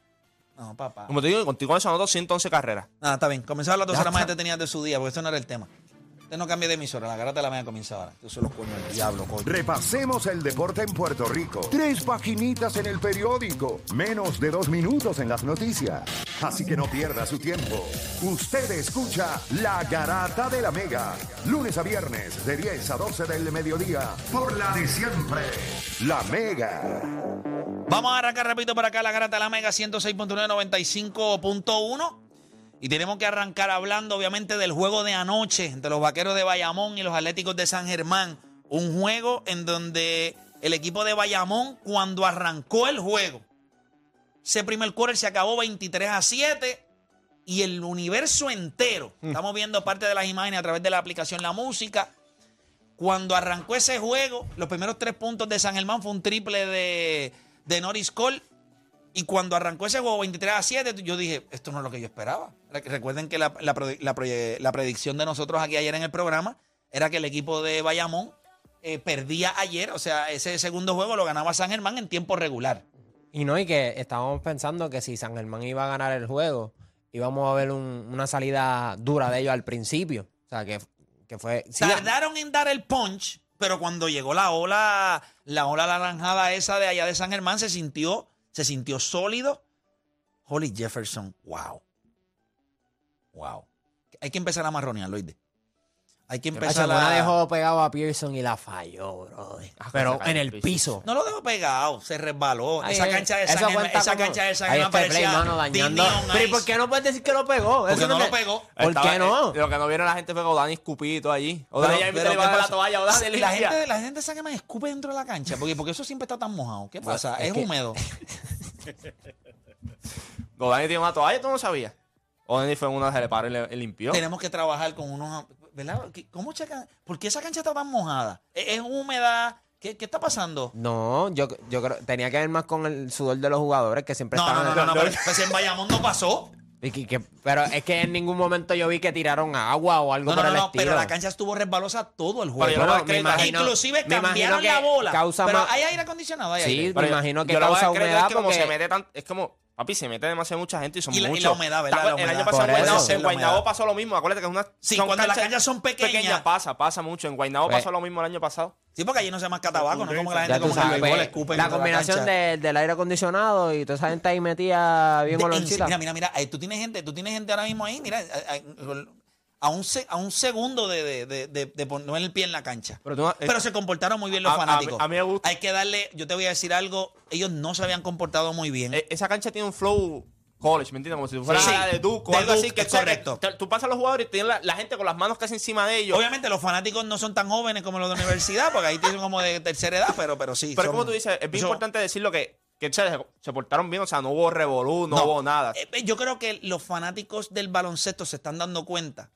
Speaker 4: No, papá.
Speaker 7: Como te digo, contigo eso anotó 111 carreras.
Speaker 4: Ah, está bien. Comenzaba a las 12
Speaker 7: Ya
Speaker 4: horas más
Speaker 7: está.
Speaker 4: detenidas de su día, porque eso no era el tema. Usted no cambie de emisora, la garata de la media comienza ahora. Tú son los coños del diablo, coño.
Speaker 1: Repasemos el deporte en Puerto Rico. Tres paginitas en el periódico. Menos de dos minutos en las noticias. Así que no pierda su tiempo. Usted escucha La Garata de la Mega. Lunes a viernes de 10 a 12 del mediodía. Por la de siempre. La Mega.
Speaker 4: Vamos a arrancar rapidito por acá la garata de la Mega 106.9, 95.1. Y tenemos que arrancar hablando, obviamente, del juego de anoche entre los vaqueros de Bayamón y los Atléticos de San Germán. Un juego en donde el equipo de Bayamón, cuando arrancó el juego, ese primer quarter se acabó 23 a 7 y el universo entero, estamos viendo parte de las imágenes a través de la aplicación La Música. Cuando arrancó ese juego, los primeros tres puntos de San Germán fue un triple de, de Norris Cole. Y cuando arrancó ese juego 23 a 7, yo dije, esto no es lo que yo esperaba. Re- Recuerden que la, la la predicción de nosotros aquí ayer en el programa era que el equipo de Bayamón eh, perdía ayer, o sea, ese segundo juego lo ganaba San Germán en tiempo regular.
Speaker 6: Y no, y que estábamos pensando que si San Germán iba a ganar el juego, íbamos a ver un- una salida dura de ellos al principio. O sea, que, que fue...
Speaker 4: Tardaron en dar el punch, pero cuando llegó la ola, la ola naranjada esa de allá de San Germán, se sintió, se sintió sólido. Holly Jefferson, wow. Wow. Hay que empezar a marronearlo, ¿oíste? Hay que empezar a...
Speaker 6: dejó pegado a Pearson y la falló, bro. Pero
Speaker 7: se cayó
Speaker 6: en el
Speaker 7: piso.
Speaker 6: piso.
Speaker 4: No lo dejó pegado, se resbaló.
Speaker 6: Ay,
Speaker 4: esa
Speaker 6: eh,
Speaker 4: cancha de Germán,
Speaker 6: cuenta
Speaker 4: esa
Speaker 6: como-
Speaker 4: cancha de
Speaker 6: Ahí este play, mano, dañando. Pero ¿y por qué no puedes decir que lo pegó?
Speaker 4: Porque
Speaker 6: Eso
Speaker 4: no lo pegó.
Speaker 6: ¿Por
Speaker 7: Estaba-
Speaker 6: qué no?
Speaker 7: eh, Lo que no vieron la gente fue que Odani escupito allí.
Speaker 4: Pero-
Speaker 7: Odani ya
Speaker 4: pero
Speaker 7: le
Speaker 4: ¿qué
Speaker 7: iba a dar la toalla. Odani
Speaker 4: la
Speaker 7: limpia.
Speaker 4: gente, la gente de San Germán escupe dentro de la cancha, porque, porque eso siempre está tan mojado. ¿Qué pasa?
Speaker 6: es
Speaker 4: es
Speaker 6: que-
Speaker 4: húmedo.
Speaker 7: Odani tiene una toalla, tú no sabías. Odani fue una se le paró y le, y limpió.
Speaker 4: Tenemos que trabajar con unos. ¿Verdad? ¿Qué- ¿Cómo checan? ¿Por qué esa cancha está tan mojada? ¿Es, es húmeda? ¿Qué, qué está pasando?
Speaker 6: No, yo, yo creo tenía que ver más con el sudor de los jugadores que siempre
Speaker 4: No, no,
Speaker 6: estaban.
Speaker 4: no, no, no, pero pues en Bayamón no pasó.
Speaker 6: Y que- que- pero es que en ningún momento yo vi que tiraron agua o algo
Speaker 4: No,
Speaker 6: por
Speaker 4: no,
Speaker 6: el
Speaker 4: no,
Speaker 6: estilo.
Speaker 4: pero la cancha estuvo resbalosa todo el
Speaker 7: Pero
Speaker 4: juego.
Speaker 7: yo no crédito a-
Speaker 6: imagino-
Speaker 4: Inclusive
Speaker 6: me
Speaker 4: cambiaron la bola.
Speaker 6: causa
Speaker 4: pero
Speaker 6: más-
Speaker 4: hay aire acondicionado, hay
Speaker 6: Sí,
Speaker 4: aire.
Speaker 6: me
Speaker 7: Pero
Speaker 6: imagino que
Speaker 7: yo
Speaker 6: causa humedad
Speaker 7: es que como
Speaker 6: porque-
Speaker 7: se mete tan, es como, papi, se mete demasiado mucha gente y son
Speaker 4: Y la- y
Speaker 7: muchos.
Speaker 4: la humedad, ¿verdad? La
Speaker 7: El año pasado en Guaynabo,
Speaker 6: eso.
Speaker 7: en
Speaker 4: La
Speaker 7: Guaynabo
Speaker 4: humedad.
Speaker 7: pasó lo mismo. Acuérdate que es una
Speaker 4: Sí,
Speaker 7: son
Speaker 4: cuando las
Speaker 7: canchas
Speaker 4: son pequeñas.
Speaker 7: Pasa, pasa mucho. En Guaynabo
Speaker 6: Pues-
Speaker 7: pasó lo mismo el año pasado.
Speaker 4: Sí, porque allí no se masca tabaco, no es como que la gente como que
Speaker 6: sabes,
Speaker 4: el béisbol
Speaker 6: pues,
Speaker 4: escupe
Speaker 6: la combinación de- del aire acondicionado y toda esa gente ahí metía bien olorcita.
Speaker 4: Mira, mira, mira, eh, tú tienes gente, tú tienes gente ahora mismo ahí, mira, a, un, se- a un segundo de, de, de, de- de poner el pie en la cancha.
Speaker 7: Pero tú
Speaker 4: Pero se comportaron muy bien los
Speaker 7: a-
Speaker 4: fanáticos.
Speaker 7: a mí me gusta-
Speaker 4: Hay que darle, yo te voy a decir algo, ellos no se habían comportado muy bien.
Speaker 7: Eh, Esa cancha tiene un flow college, ¿me entiendes? Como si tú fueras
Speaker 4: Sí.
Speaker 7: de algo así.
Speaker 4: Duke,
Speaker 7: Que
Speaker 4: es correcto.
Speaker 7: te- Tú pasas a los jugadores y tienes la, la gente con las manos casi encima de ellos.
Speaker 4: Obviamente los fanáticos no son tan jóvenes como los de universidad, porque ahí tienen como de tercera edad, pero, pero sí.
Speaker 7: Pero
Speaker 4: son-
Speaker 7: como tú dices, es bien
Speaker 4: son-
Speaker 7: importante decirlo que, que se, se portaron bien, o sea, no hubo revolú, no,
Speaker 4: No.
Speaker 7: hubo nada.
Speaker 4: Eh, Yo creo que los fanáticos del baloncesto se están dando cuenta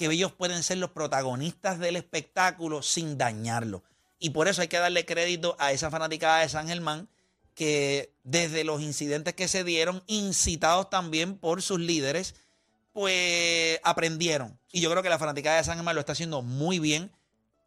Speaker 4: que ellos pueden ser los protagonistas del espectáculo sin dañarlo. Y por eso hay que darle crédito a esa fanaticada de San Germán que desde los incidentes que se dieron, incitados también por sus líderes, pues aprendieron. Y yo creo que la fanaticada de San Germán lo está haciendo muy bien.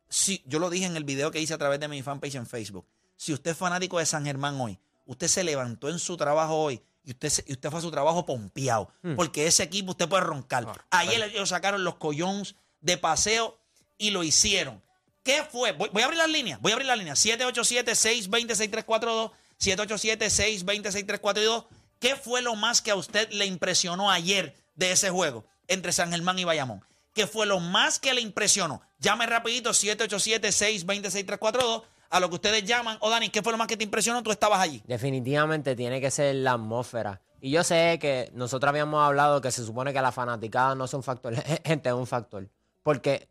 Speaker 4: Sí, yo lo dije en el video que hice a través de mi fanpage en Facebook. Si usted es fanático de San Germán hoy, usted se levantó en su trabajo hoy y usted, se- y usted fue a su trabajo pompeado, porque ese equipo usted puede roncar. Ayer ellos sacaron los collons de paseo y lo hicieron. ¿Qué fue? Voy, voy a abrir las líneas. Voy a abrir las líneas. 787-620-6342. 787-620-6342. ¿Qué fue lo más que a usted le impresionó ayer de ese juego entre San Germán y Bayamón? ¿Qué fue lo más que le impresionó? Llame rapidito 787-620-6342 a lo que ustedes llaman. O Dani, ¿qué fue lo más que te impresionó? Tú estabas allí.
Speaker 6: Definitivamente tiene que ser la atmósfera. Y yo sé que nosotros habíamos hablado que se supone que la fanaticada no es un factor. Gente, es un factor. Porque,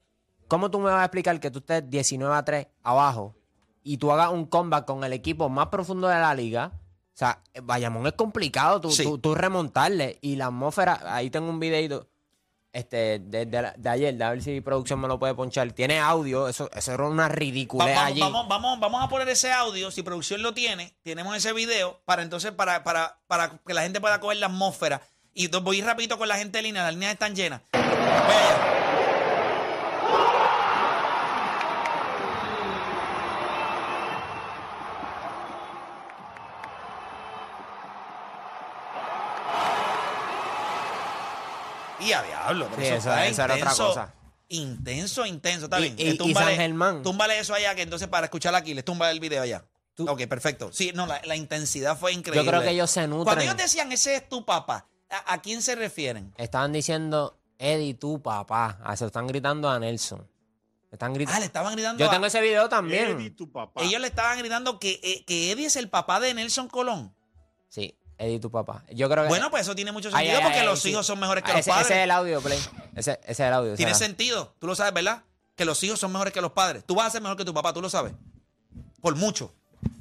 Speaker 6: ¿cómo tú me vas a explicar que tú estés 19 a 3 abajo y tú hagas un comeback con el equipo más profundo de la liga? O sea, Bayamón es complicado tú,
Speaker 4: Sí.
Speaker 6: tú- tú remontarle. Y la atmósfera, ahí tengo un videito este, de, de de ayer, de a ver si producción me lo puede ponchar. Tiene audio, eso, eso era una ridiculez
Speaker 4: vamos,
Speaker 6: allí.
Speaker 4: vamos, vamos, vamos a poner ese audio, si producción lo tiene, tenemos ese video para entonces, para, para, para que la gente pueda coger la atmósfera. Y voy rapidito con la gente de línea, las líneas están llenas. Voy allá. Diablo, pero
Speaker 6: Sí,
Speaker 4: eso,
Speaker 6: eso-
Speaker 4: está
Speaker 6: eso era otra
Speaker 4: intenso.
Speaker 6: cosa.
Speaker 4: Intenso, intenso, está
Speaker 6: Y-
Speaker 4: bien.
Speaker 6: y-
Speaker 4: Eh,
Speaker 6: y San Germán.
Speaker 4: Túmbale eso allá, que entonces para escuchar aquí, les tumba el video allá.
Speaker 6: Tú-
Speaker 4: ok, perfecto. Sí, no, la, la intensidad fue increíble.
Speaker 6: Yo creo que ellos se
Speaker 4: Cuando
Speaker 6: nutren.
Speaker 4: ellos decían, ese es tu papá, ¿a, a quién se refieren?
Speaker 6: Estaban diciendo, Eddie, tu papá. Ah, se lo están gritando a Nelson. Están
Speaker 4: Ah,
Speaker 6: gritando.
Speaker 4: le estaban gritando
Speaker 6: Yo
Speaker 4: a-
Speaker 6: tengo ese video también.
Speaker 5: Eddie, tu papá.
Speaker 4: Ellos le estaban gritando que, eh, que Eddie es el papá de Nelson Colón.
Speaker 6: Sí, Eddie, tu papá. Yo creo que.
Speaker 4: Bueno, pues eso tiene mucho
Speaker 6: Ay,
Speaker 4: sentido
Speaker 6: ay,
Speaker 4: porque
Speaker 6: ay,
Speaker 4: los
Speaker 6: sí.
Speaker 4: hijos son mejores que
Speaker 6: Ah,
Speaker 4: los
Speaker 6: ese,
Speaker 4: padres.
Speaker 6: ese es el audio, Play. Ese, ese es el audio.
Speaker 4: Tiene sentido. Tú lo sabes, ¿verdad? Que los hijos son mejores que los padres. Tú vas a ser mejor que tu papá, tú lo sabes. Por mucho.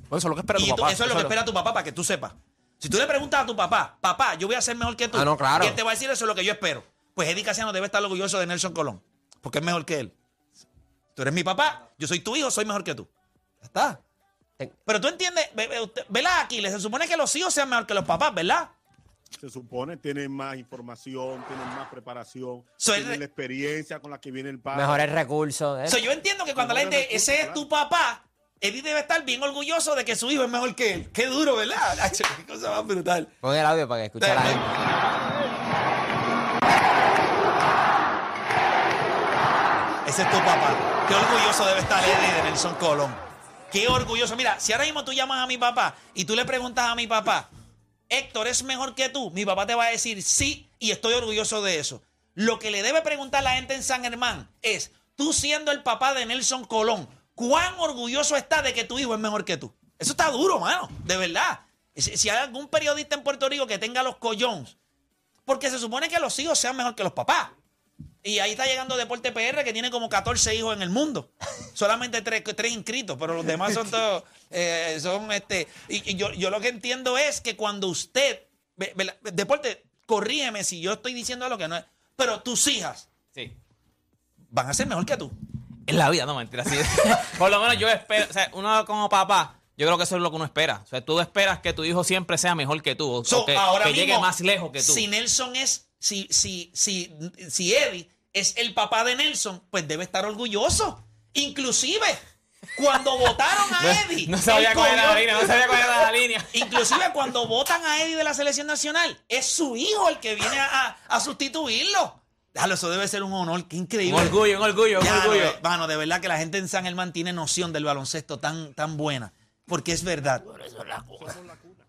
Speaker 8: Eso es lo que espera
Speaker 4: y
Speaker 8: tu
Speaker 4: tú-
Speaker 8: papá.
Speaker 4: eso es lo que espera tu papá para que tú sepas. Si tú le preguntas a tu papá, papá, yo voy a ser mejor que tú.
Speaker 6: Ah, no, claro.
Speaker 4: Y él te va a decir eso es lo que yo espero. Pues Eddie Casiano debe estar orgulloso de Nelson Colón. Porque es mejor que él. Tú eres mi papá, yo soy tu hijo, soy mejor que tú. Ya está. Pero tú entiendes, ¿verdad, Aquiles? Se supone que los hijos sean mejor que los papás, ¿verdad?
Speaker 5: Se supone tienen más información, tienen más preparación,
Speaker 4: Soy
Speaker 5: tienen la experiencia con la que viene el padre.
Speaker 6: Mejores recursos. ¿eh?
Speaker 4: Yo entiendo que cuando la gente, ese es
Speaker 5: recursos,
Speaker 4: tu papá, Eddie debe estar bien orgulloso de que su hijo es mejor que él. Qué duro, ¿verdad? Nacho, Qué cosa más brutal.
Speaker 6: Pon el audio para que escuche la gente.
Speaker 4: Ese es tu papá. Qué orgulloso debe estar Eddie de Nelson Colón. Qué orgulloso. Mira, si ahora mismo tú llamas a mi papá y tú le preguntas a mi papá, Héctor es mejor que tú, mi papá te va a decir sí y estoy orgulloso de eso. Lo que le debe preguntar la gente en San Germán es, tú siendo el papá de Nelson Colón, ¿cuán orgulloso está de que tu hijo es mejor que tú? Eso está duro, mano, de verdad. Si, hay algún periodista en Puerto Rico que tenga los collones, porque se supone que los hijos sean mejor que los papás. Y ahí está llegando Deporte PR, que tiene como 14 hijos en el mundo. Solamente tres, tres inscritos, pero los demás son todos. eh, son este. Y, y yo, yo lo que entiendo es que cuando usted. Deporte, corrígeme si yo estoy diciendo algo que no es. Pero tus hijas
Speaker 8: Sí.
Speaker 4: van a ser mejor que tú.
Speaker 8: En la vida, no mentira. Sí. Por lo menos yo espero, o sea, uno como papá, yo creo que eso es lo que uno espera. O sea, tú esperas que tu hijo siempre sea mejor que tú, o,
Speaker 4: So,
Speaker 8: o que,
Speaker 4: ahora
Speaker 8: que llegue más lejos que tú.
Speaker 4: Si Nelson es. Si, si, si, si Eddie es el papá de Nelson, pues debe estar orgulloso. Inclusive, cuando votaron a Eddie.
Speaker 8: no sabía cuál era la línea, no sabía cuál era la línea.
Speaker 4: Inclusive cuando votan a Eddie de la selección nacional, es su hijo el que viene a, a- sustituirlo. Déjalo, eso debe ser un honor, qué
Speaker 8: Un
Speaker 4: increíble.
Speaker 8: orgullo, un orgullo, un
Speaker 4: Ya,
Speaker 8: orgullo.
Speaker 4: no, eh, mano, de verdad que la gente en San Germán tiene noción del baloncesto tan, tan buena. Porque es verdad.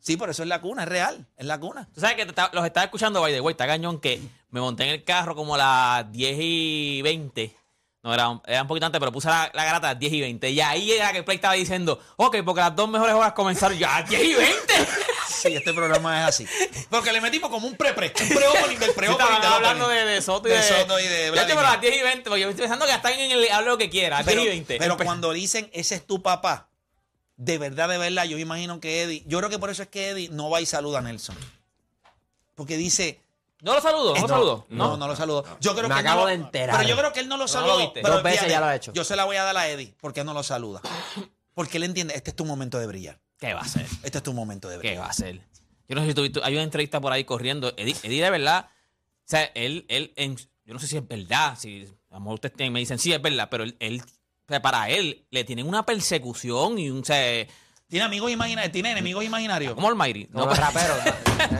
Speaker 4: Sí, por eso es la cuna, es real, es la cuna.
Speaker 8: Tú sabes que te está- los estaba escuchando, by the way, está cañón que me monté en el carro como a las 10 y 20. No, era, un- era un poquito antes, pero puse la, la garata a las 10 y 20. Y ahí era que el play estaba diciendo, ok, porque las dos mejores horas comenzaron ya a 10 y 20.
Speaker 4: Sí, este programa es así. Porque le metimos como un pre-pre, un pre-opening del pre-opening
Speaker 8: Estaban
Speaker 4: del
Speaker 8: hablando
Speaker 4: opening.
Speaker 8: de, de Soto y de,
Speaker 4: De Soto y de
Speaker 8: Ya te, pero a las 10 y 20, porque yo estoy pensando que están en el hable lo que quiera, a 10
Speaker 4: Pero,
Speaker 8: y 20.
Speaker 4: pero cuando dicen ese es tu papá, de verdad, de verdad, yo imagino que Eddie, yo creo que por eso es que Eddie no va y saluda a Nelson. Porque dice,
Speaker 8: No lo saludo, no lo saludo.
Speaker 4: no, no, lo saludo. Yo creo
Speaker 6: Me
Speaker 4: que
Speaker 6: acabo
Speaker 4: no lo-
Speaker 6: de enterar.
Speaker 4: Pero yo creo que él no lo saludó. pero
Speaker 6: Dos veces
Speaker 4: fíjate,
Speaker 6: ya lo ha hecho.
Speaker 4: Yo se la voy a dar a Eddie porque no lo saluda. Porque él entiende, este es tu momento de brillar.
Speaker 8: ¿Qué va a hacer?
Speaker 4: Este es tu momento de
Speaker 8: ¿Qué
Speaker 4: brillar.
Speaker 8: va a hacer? Yo no sé si tú, tú- hay una entrevista por ahí corriendo. Eddie, Eddie de verdad, o sea, él, él, en- yo no sé si es verdad, si a lo mejor ustedes me dicen sí es verdad, pero él, él- sea, para él le tienen una persecución y un, o sea,
Speaker 4: Tiene amigos imaginarios, tiene enemigos imaginarios.
Speaker 8: como Almighty.
Speaker 6: Como los raperos.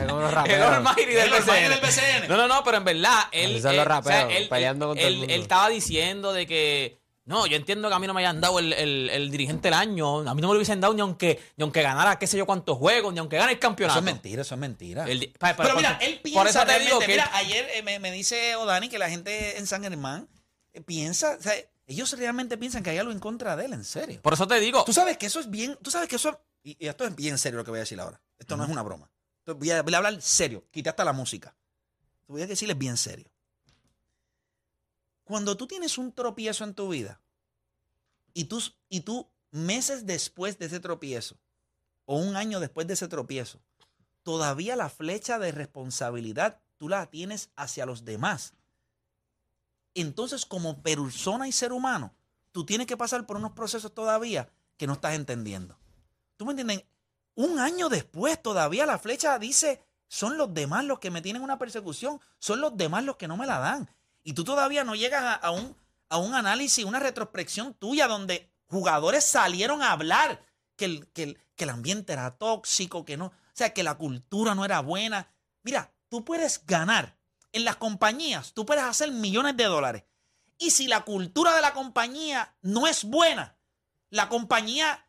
Speaker 6: como los
Speaker 8: El
Speaker 6: raperos.
Speaker 8: Almighty del
Speaker 4: El Almighty
Speaker 8: BCN.
Speaker 4: del BCN.
Speaker 8: No, no, no, pero en verdad, él,
Speaker 6: son
Speaker 8: él-
Speaker 6: los
Speaker 8: o sea,
Speaker 6: raperos,
Speaker 8: él-
Speaker 6: peleando
Speaker 8: él-
Speaker 6: con todo el
Speaker 8: él-
Speaker 6: mundo.
Speaker 8: él estaba diciendo de que no, yo entiendo que a mí no me hayan dado el, el- el dirigente del año, a mí no me lo hubiesen dado ni aunque, ni aunque ganara qué sé yo cuántos juegos, ni aunque gane el
Speaker 4: Eso
Speaker 8: campeonato.
Speaker 4: es mentira, eso es mentira.
Speaker 8: El di- pa- pa-
Speaker 4: pero
Speaker 8: por-
Speaker 4: mira, él
Speaker 8: por
Speaker 4: piensa
Speaker 8: eso te digo que
Speaker 4: mira, ayer eh, me, me dice Odani que la gente en San Germán eh, piensa, o sea, ellos realmente piensan que hay algo en contra de él, en serio.
Speaker 8: Por eso te digo,
Speaker 4: Tú sabes que eso es bien, tú sabes que eso, y, y esto es bien serio lo que voy a decir ahora. Esto no es una broma. Esto- Voy a, voy a hablar serio, quité hasta la música. Te voy a decirles bien serio. Cuando tú tienes un tropiezo en tu vida y tú, y tú meses después de ese tropiezo o un año después de ese tropiezo, todavía la flecha de responsabilidad tú la tienes hacia los demás. Entonces, como persona y ser humano, tú tienes que pasar por unos procesos todavía que no estás entendiendo. ¿Tú me entiendes? Un año después todavía la flecha dice, son los demás los que me tienen una persecución, son los demás los que no me la dan. Y tú todavía no llegas a, un, a un análisis, una retrospección tuya donde jugadores salieron a hablar que el, que, el, que el ambiente era tóxico, que no, o sea, que la cultura no era buena. Mira, tú puedes ganar en las compañías, tú puedes hacer millones de dólares Y si la cultura de la compañía no es buena, la compañía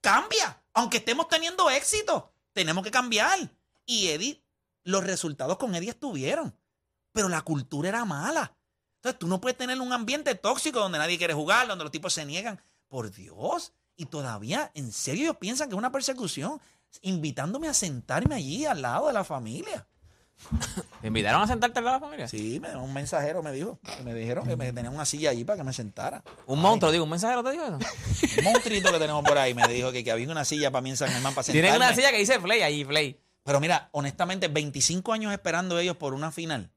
Speaker 4: cambia. Aunque estemos teniendo éxito, tenemos que cambiar. Y Eddie, los resultados con Eddie estuvieron. Pero la cultura era mala. Entonces tú no puedes tener un ambiente tóxico donde nadie quiere jugar, donde los tipos se niegan. Por Dios. Y todavía, en serio, ellos piensan que es una persecución. Invitándome a sentarme allí al lado de la familia.
Speaker 8: ¿Te invitaron a sentarte al lado de la familia?
Speaker 4: Sí, me, un mensajero me dijo. que Me dijeron que me tenían una silla allí para que me sentara.
Speaker 8: Un monstruo, digo, un mensajero te dijo eso.
Speaker 4: Un monstruito que tenemos por ahí me dijo que, que había una silla para mí en San Germán para sentarme.
Speaker 8: Tienen una silla que dice Play ahí, Play.
Speaker 4: Pero mira, honestamente, 25 años esperando ellos por una final.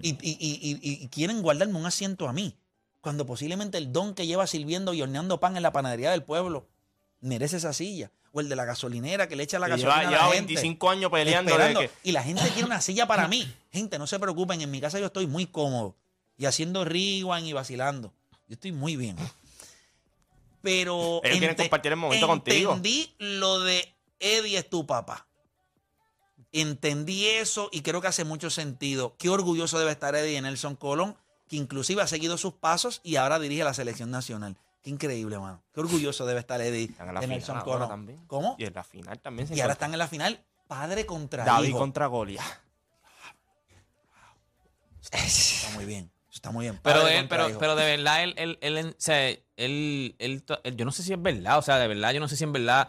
Speaker 4: Y, y- y- y- y quieren guardarme un asiento a mí. Cuando posiblemente el don que lleva sirviendo y horneando pan en la panadería del pueblo merece esa silla. O el de la gasolinera que le echa la
Speaker 7: Y
Speaker 4: gasolina
Speaker 7: lleva,
Speaker 4: a
Speaker 7: lleva
Speaker 4: la gente.
Speaker 7: 25 años peleando. que,
Speaker 4: Y la gente quiere una silla para mí. Gente, no se preocupen. En mi casa yo estoy muy cómodo. Y haciendo rewind y vacilando. Yo estoy muy bien. Pero
Speaker 7: Ellos quieren compartir el momento contigo.
Speaker 4: entendí lo de Eddie es tu papá. Entendí eso y creo que hace mucho sentido. Qué orgulloso debe estar Eddie Nelson Colón, que inclusive ha seguido sus pasos y ahora dirige la selección nacional. Qué increíble, mano. Qué orgulloso debe estar Eddie
Speaker 7: Están en la
Speaker 4: de
Speaker 7: final ahora
Speaker 4: Colón.
Speaker 7: también.
Speaker 4: ¿Cómo?
Speaker 7: Y en la final también se
Speaker 4: Y ahora
Speaker 7: encuentra
Speaker 4: están en la final padre contra
Speaker 7: David
Speaker 4: hijo.
Speaker 7: contra Goliat.
Speaker 4: Está muy bien. Está muy bien.
Speaker 8: Pero,
Speaker 4: Padre
Speaker 8: él,
Speaker 4: contra
Speaker 8: pero,
Speaker 4: hijo.
Speaker 8: pero de verdad, él, él, él, o sea, él, él- él- yo no sé si es verdad, o sea, de verdad, yo no sé si en verdad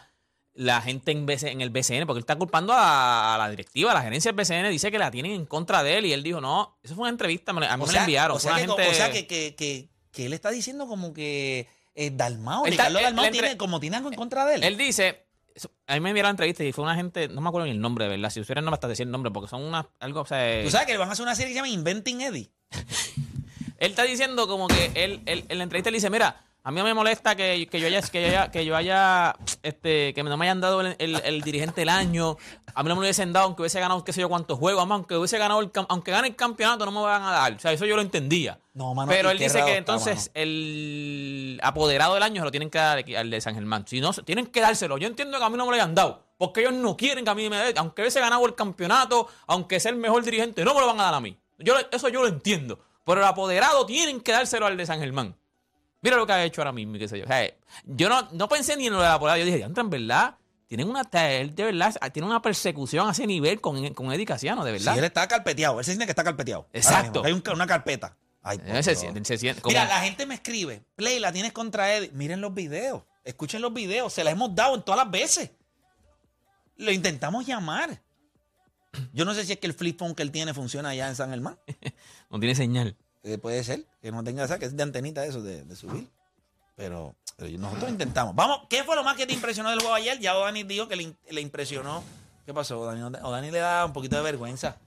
Speaker 8: la gente en, BC en el BCN, porque él está culpando a, a la directiva, a la gerencia del BCN, dice que la tienen en contra de él y él dijo, no, eso fue una entrevista, me la- a mí
Speaker 4: O
Speaker 8: me
Speaker 4: sea,
Speaker 8: la enviaron.
Speaker 4: O
Speaker 8: fue
Speaker 4: sea,
Speaker 8: una
Speaker 4: que,
Speaker 8: gente-
Speaker 4: o sea que, que, que, que él está diciendo como que eh, Dalmao,
Speaker 8: Él
Speaker 4: Ricardo
Speaker 8: está- él-
Speaker 4: Dalmao
Speaker 8: él entre-
Speaker 4: tiene, como tiene algo en contra de él.
Speaker 8: Él dice, a mí me enviaron la entrevista y fue una gente, no me acuerdo ni el nombre, de verdad, si ustedes no me están diciendo el nombre, porque son unas, algo, o sea...
Speaker 4: Tú sabes que van a hacer una serie que se llama Inventing Eddie.
Speaker 8: Él está diciendo como que él, él- en la entrevista él dice, mira, a mí no me molesta que, que yo haya, que yo haya, que yo haya, este, que no me hayan dado el, el- el dirigente del año, a mí no me lo hubiesen dado aunque hubiese ganado qué sé yo cuántos juegos, además, aunque hubiese ganado el, aunque gane el campeonato no me van a dar, o sea, eso yo lo entendía.
Speaker 4: No, mano,
Speaker 8: Pero él dice que
Speaker 4: está,
Speaker 8: entonces el apoderado del año se lo tienen que dar al de San Germán. Si no, tienen que dárselo. Yo entiendo que a mí no me lo hayan dado. Porque ellos no quieren que a mí me den. Aunque hubiese ganado el campeonato, aunque sea el mejor dirigente, no me lo van a dar a mí. Yo, eso yo lo entiendo. Pero el apoderado tienen que dárselo al de San Germán. Mira lo que ha hecho ahora mismo, y qué sé yo. O sea, yo no, no pensé ni en lo del apoderado. Yo dije, "Diantre, en verdad, tienen una, él de verdad, tiene una persecución a ese nivel con, con Eddie Casiano, de verdad.
Speaker 4: Sí, él está carpeteado. Él se siente que está carpeteado.
Speaker 8: Exacto.
Speaker 4: Mismo, Hay un- una carpeta. Ay,
Speaker 8: Eh, se siente- se siente como-
Speaker 4: Mira, la gente me escribe, Play, la tienes contra Eddie. Miren los videos. Escuchen los videos. Se la hemos dado en todas las veces. Lo intentamos llamar. Yo no sé si es que el flip phone que él tiene funciona allá en San Germán.
Speaker 8: no tiene señal.
Speaker 4: Eh, puede ser que no tenga esa, que es de antenita eso de, de subir. Pero, pero nosotros intentamos. Vamos, ¿qué fue lo más que te impresionó del juego ayer? Ya Odani dijo que le, le impresionó. ¿Qué pasó, Odani? Odani le da un poquito de vergüenza.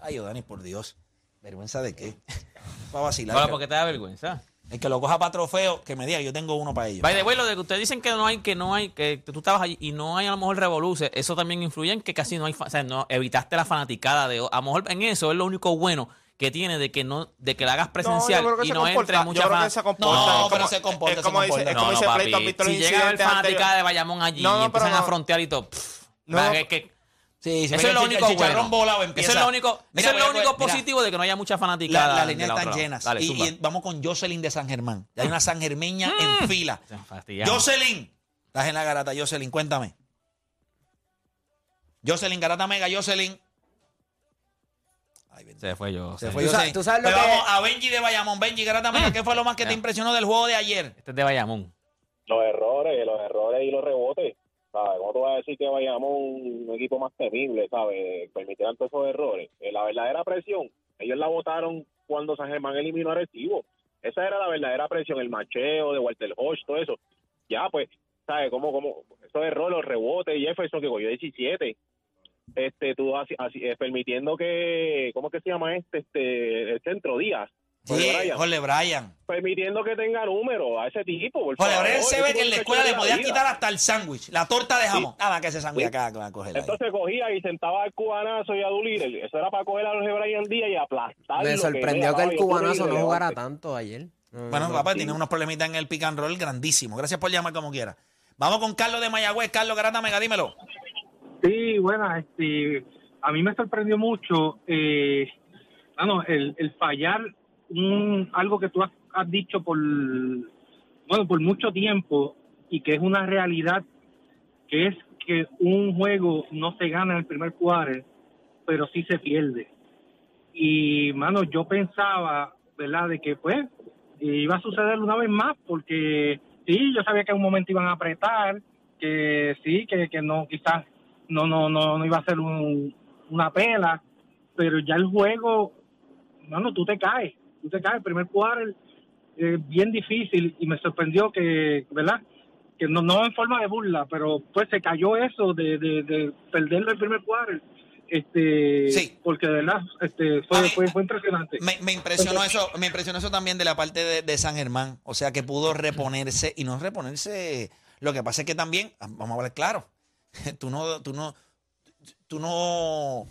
Speaker 4: Ay, Odani, por Dios. ¿Vergüenza de qué? Para vacilar.
Speaker 8: Ahora, ¿por qué te da vergüenza?
Speaker 4: El que lo coja para trofeo, que me diga, yo tengo uno para ellos.
Speaker 8: By the way, lo de que ustedes dicen que no hay, que no hay, que tú estabas allí y no hay a lo mejor revoluce, eso también influye en que casi no hay, o sea, no, evitaste la fanaticada de, a lo mejor en eso es lo único bueno que tiene de que no, de que la hagas presencial
Speaker 7: yo que
Speaker 8: y
Speaker 7: se
Speaker 8: no
Speaker 7: comporta-
Speaker 8: entre
Speaker 7: yo
Speaker 8: mucha
Speaker 7: creo que
Speaker 8: fan-
Speaker 7: se comporta.
Speaker 4: No,
Speaker 7: Es
Speaker 4: pero
Speaker 7: como-
Speaker 4: se comporta,
Speaker 7: Es
Speaker 4: se
Speaker 7: como dice,
Speaker 4: comporta.
Speaker 7: es
Speaker 8: No,
Speaker 7: como
Speaker 8: no,
Speaker 7: dice
Speaker 8: papi.
Speaker 7: Play, ¿tú has visto los
Speaker 8: Si llega a haber fanaticada de Bayamón allí
Speaker 7: No, no,
Speaker 8: y empiezan a
Speaker 7: no.
Speaker 8: frontear y todo, pff,
Speaker 7: No, no.
Speaker 8: que- que-
Speaker 4: Sí,
Speaker 8: eso es lo único bueno.
Speaker 4: volado empieza.
Speaker 8: Eso es lo único,
Speaker 4: Mira,
Speaker 8: eso es lo único
Speaker 4: mira,
Speaker 8: positivo de que no haya mucha fanaticada.
Speaker 4: las líneas
Speaker 8: la
Speaker 4: están llenas.
Speaker 8: Dale,
Speaker 4: y, vamos con Jocelyn de San Germán. Hay una San Germeña en fila.
Speaker 8: Se fastidiaron.
Speaker 4: Jocelyn. Estás en la garata, Jocelyn. Cuéntame. Jocelyn, garata mega, Jocelyn. Ay.
Speaker 8: Se fue yo.
Speaker 4: Se
Speaker 8: se-
Speaker 4: fue
Speaker 6: sabes- tú sabes lo
Speaker 4: Pero
Speaker 6: que-
Speaker 4: vamos a Benji de Bayamón. Benji, garata mega, ¿qué fue lo más que te impresionó del juego de ayer?
Speaker 8: Este es de Bayamón.
Speaker 9: los errores, los errores y los rebotes. ¿Sabes? ¿Cómo tú vas a decir que vayamos un equipo más temible, ¿sabes? Permitirán todos esos errores. Eh, la verdadera presión, ellos la votaron cuando San Germán eliminó a Arecibo. Esa era la verdadera presión, el macheo de Walter Hodge, todo eso. Ya, pues, ¿sabes? Cómo, cómo, esos errores, los rebotes, Jefferson que cogió 17. Este, tú así, así, eh, permitiendo que, ¿cómo que se llama este? Este, el centro Díaz. Jorge
Speaker 4: Sí,
Speaker 9: Bryan.
Speaker 4: Jorge Bryan.
Speaker 9: Permitiendo que tenga número a ese tipo, por
Speaker 4: Jorge. Bryan se ve que en la escuela le podían quitar hasta el sándwich, la torta de jamón. Nada, que ese sándwich
Speaker 9: Sí.
Speaker 4: acá que va a coger ahí.
Speaker 9: Entonces cogía y sentaba al cubanazo y a Doolittle. Eso era para coger a los Brian Díaz y aplastarlo.
Speaker 6: Me sorprendió que el cubanazo no jugara
Speaker 9: tanto.
Speaker 6: ayer. No,
Speaker 4: Bueno,
Speaker 6: no,
Speaker 4: papá,
Speaker 6: sí.
Speaker 4: tiene unos problemitas en el pick and roll grandísimo. Gracias por llamar como quiera. Vamos con Carlos de Mayagüez. Carlos Garata Mega, dímelo.
Speaker 10: Sí, bueno, este, a mí me sorprendió mucho, eh, bueno, el, el fallar un, algo que tú has, has dicho por, bueno, por mucho tiempo y que es una realidad, que es que un juego no se gana en el primer cuadro, pero sí se pierde. Y, mano, yo pensaba, ¿verdad?, de que pues iba a suceder una vez más, porque sí, yo sabía que en un momento iban a apretar, que sí, que, que no, quizás no, no, no, no iba a ser un- una pela, pero ya el juego, mano, tú te caes, tú te caes, el primer cuadro eh, bien difícil y me sorprendió que, ¿verdad? Que no, no en forma de burla, pero pues se cayó eso de, de, de perderlo el primer cuadro. Este,
Speaker 4: Sí.
Speaker 10: porque de verdad este, fue,
Speaker 4: mí-
Speaker 10: fue, fue impresionante.
Speaker 4: Me, me impresionó eso, me impresionó eso también de la parte de, de San Germán. O sea que pudo reponerse y no reponerse. Lo que pasa es que también, vamos a hablar claro, tú no, tú no, tú no,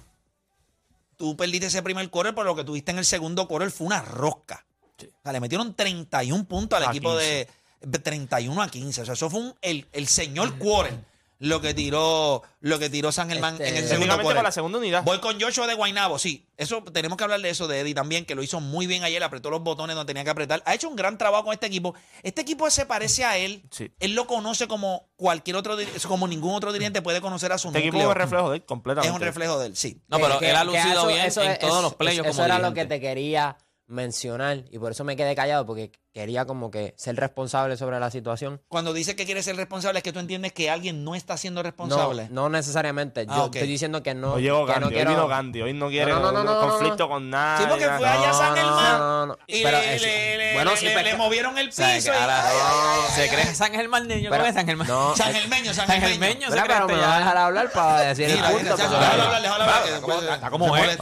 Speaker 4: tú perdiste ese primer quarter, pero lo que tuviste en el segundo quarter fue una rosca. O sea, le metieron 31 puntos al
Speaker 7: A
Speaker 4: equipo
Speaker 7: 15.
Speaker 4: de, de 31 a 15. O sea, eso fue un- el, el señor quarter lo que tiró, lo que tiró San Germán
Speaker 6: Este,
Speaker 4: en el segundo
Speaker 7: Técnicamente con la segunda unidad.
Speaker 4: Voy con Joshua de Guainabo, sí. Eso tenemos que hablar de eso de Eddie también, que lo hizo muy bien ayer, apretó los botones donde tenía que apretar. Ha hecho un gran trabajo con este equipo. Este equipo se parece a él.
Speaker 7: Sí.
Speaker 4: Él lo conoce como cualquier otro, dir- como ningún otro dirigente puede conocer a su
Speaker 7: Este equipo
Speaker 4: núcleo.
Speaker 7: es reflejo de él
Speaker 4: Es
Speaker 7: completamente.
Speaker 4: un reflejo de él, sí.
Speaker 8: No, pero
Speaker 6: Que-
Speaker 8: él ha lucido
Speaker 6: eso-
Speaker 8: bien
Speaker 6: eso
Speaker 8: en
Speaker 6: es-
Speaker 8: todos los
Speaker 6: eso-
Speaker 8: playoffs
Speaker 6: Eso
Speaker 8: como
Speaker 6: era lo que
Speaker 8: dirigente.
Speaker 6: te quería mencionar y por eso me quedé callado porque quería como que ser responsable sobre la situación.
Speaker 4: Cuando dice que quiere ser responsable, es que tú entiendes que alguien no está siendo responsable.
Speaker 6: no necesariamente. Yo
Speaker 4: Ah,
Speaker 6: estoy diciendo que no.
Speaker 7: Hoy llegó Gandhi,
Speaker 6: no quiero...
Speaker 7: hoy vino Gandhi, hoy no quiere
Speaker 6: No, no, no, no, no,
Speaker 7: conflicto
Speaker 6: no.
Speaker 7: con nada.
Speaker 4: Sí, porque fue allá San Germán
Speaker 6: No, no, no.
Speaker 4: y
Speaker 6: Pero
Speaker 4: le,
Speaker 6: eso-
Speaker 4: le- le-
Speaker 8: bueno,
Speaker 4: le-
Speaker 8: sí,
Speaker 4: le-
Speaker 8: pero-
Speaker 4: le movieron el
Speaker 8: O sea,
Speaker 4: piso.
Speaker 8: que
Speaker 4: y- ay,
Speaker 8: se cree. San Germán niño,
Speaker 6: Pero-
Speaker 8: ¿cómo es San Germán?
Speaker 6: no,
Speaker 4: San
Speaker 6: es-
Speaker 4: Germeño, San
Speaker 8: San
Speaker 4: Germeño.
Speaker 8: Germeño, cree
Speaker 6: pero me va a
Speaker 8: ya.
Speaker 6: dejar hablar para decir el punto.
Speaker 4: déjalo hablar, déjalo hablar,
Speaker 8: Está como-
Speaker 6: pues-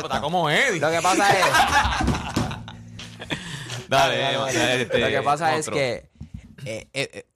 Speaker 8: está como Eddie.
Speaker 6: Lo que pasa es.
Speaker 8: Dale, dale, este,
Speaker 6: Lo que pasa es
Speaker 8: otro.
Speaker 6: que eh, eh, eh,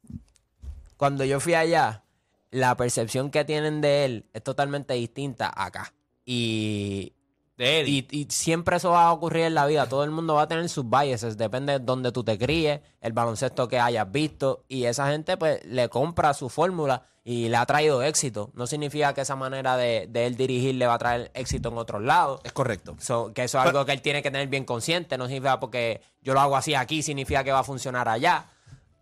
Speaker 6: cuando yo fui allá, la percepción que tienen de él es totalmente distinta acá. Y,
Speaker 8: De
Speaker 6: y, y siempre eso va a ocurrir en la vida. Todo el mundo va a tener sus biases. Depende de dónde tú te críes, el baloncesto que hayas visto. Y esa gente pues le compra su fórmula y le ha traído éxito. No significa que esa manera de, de él dirigir le va a traer éxito en otros lados.
Speaker 4: Es correcto.
Speaker 6: So, que eso es algo que él tiene que tener bien consciente. No significa porque yo lo hago así aquí, significa que va a funcionar allá.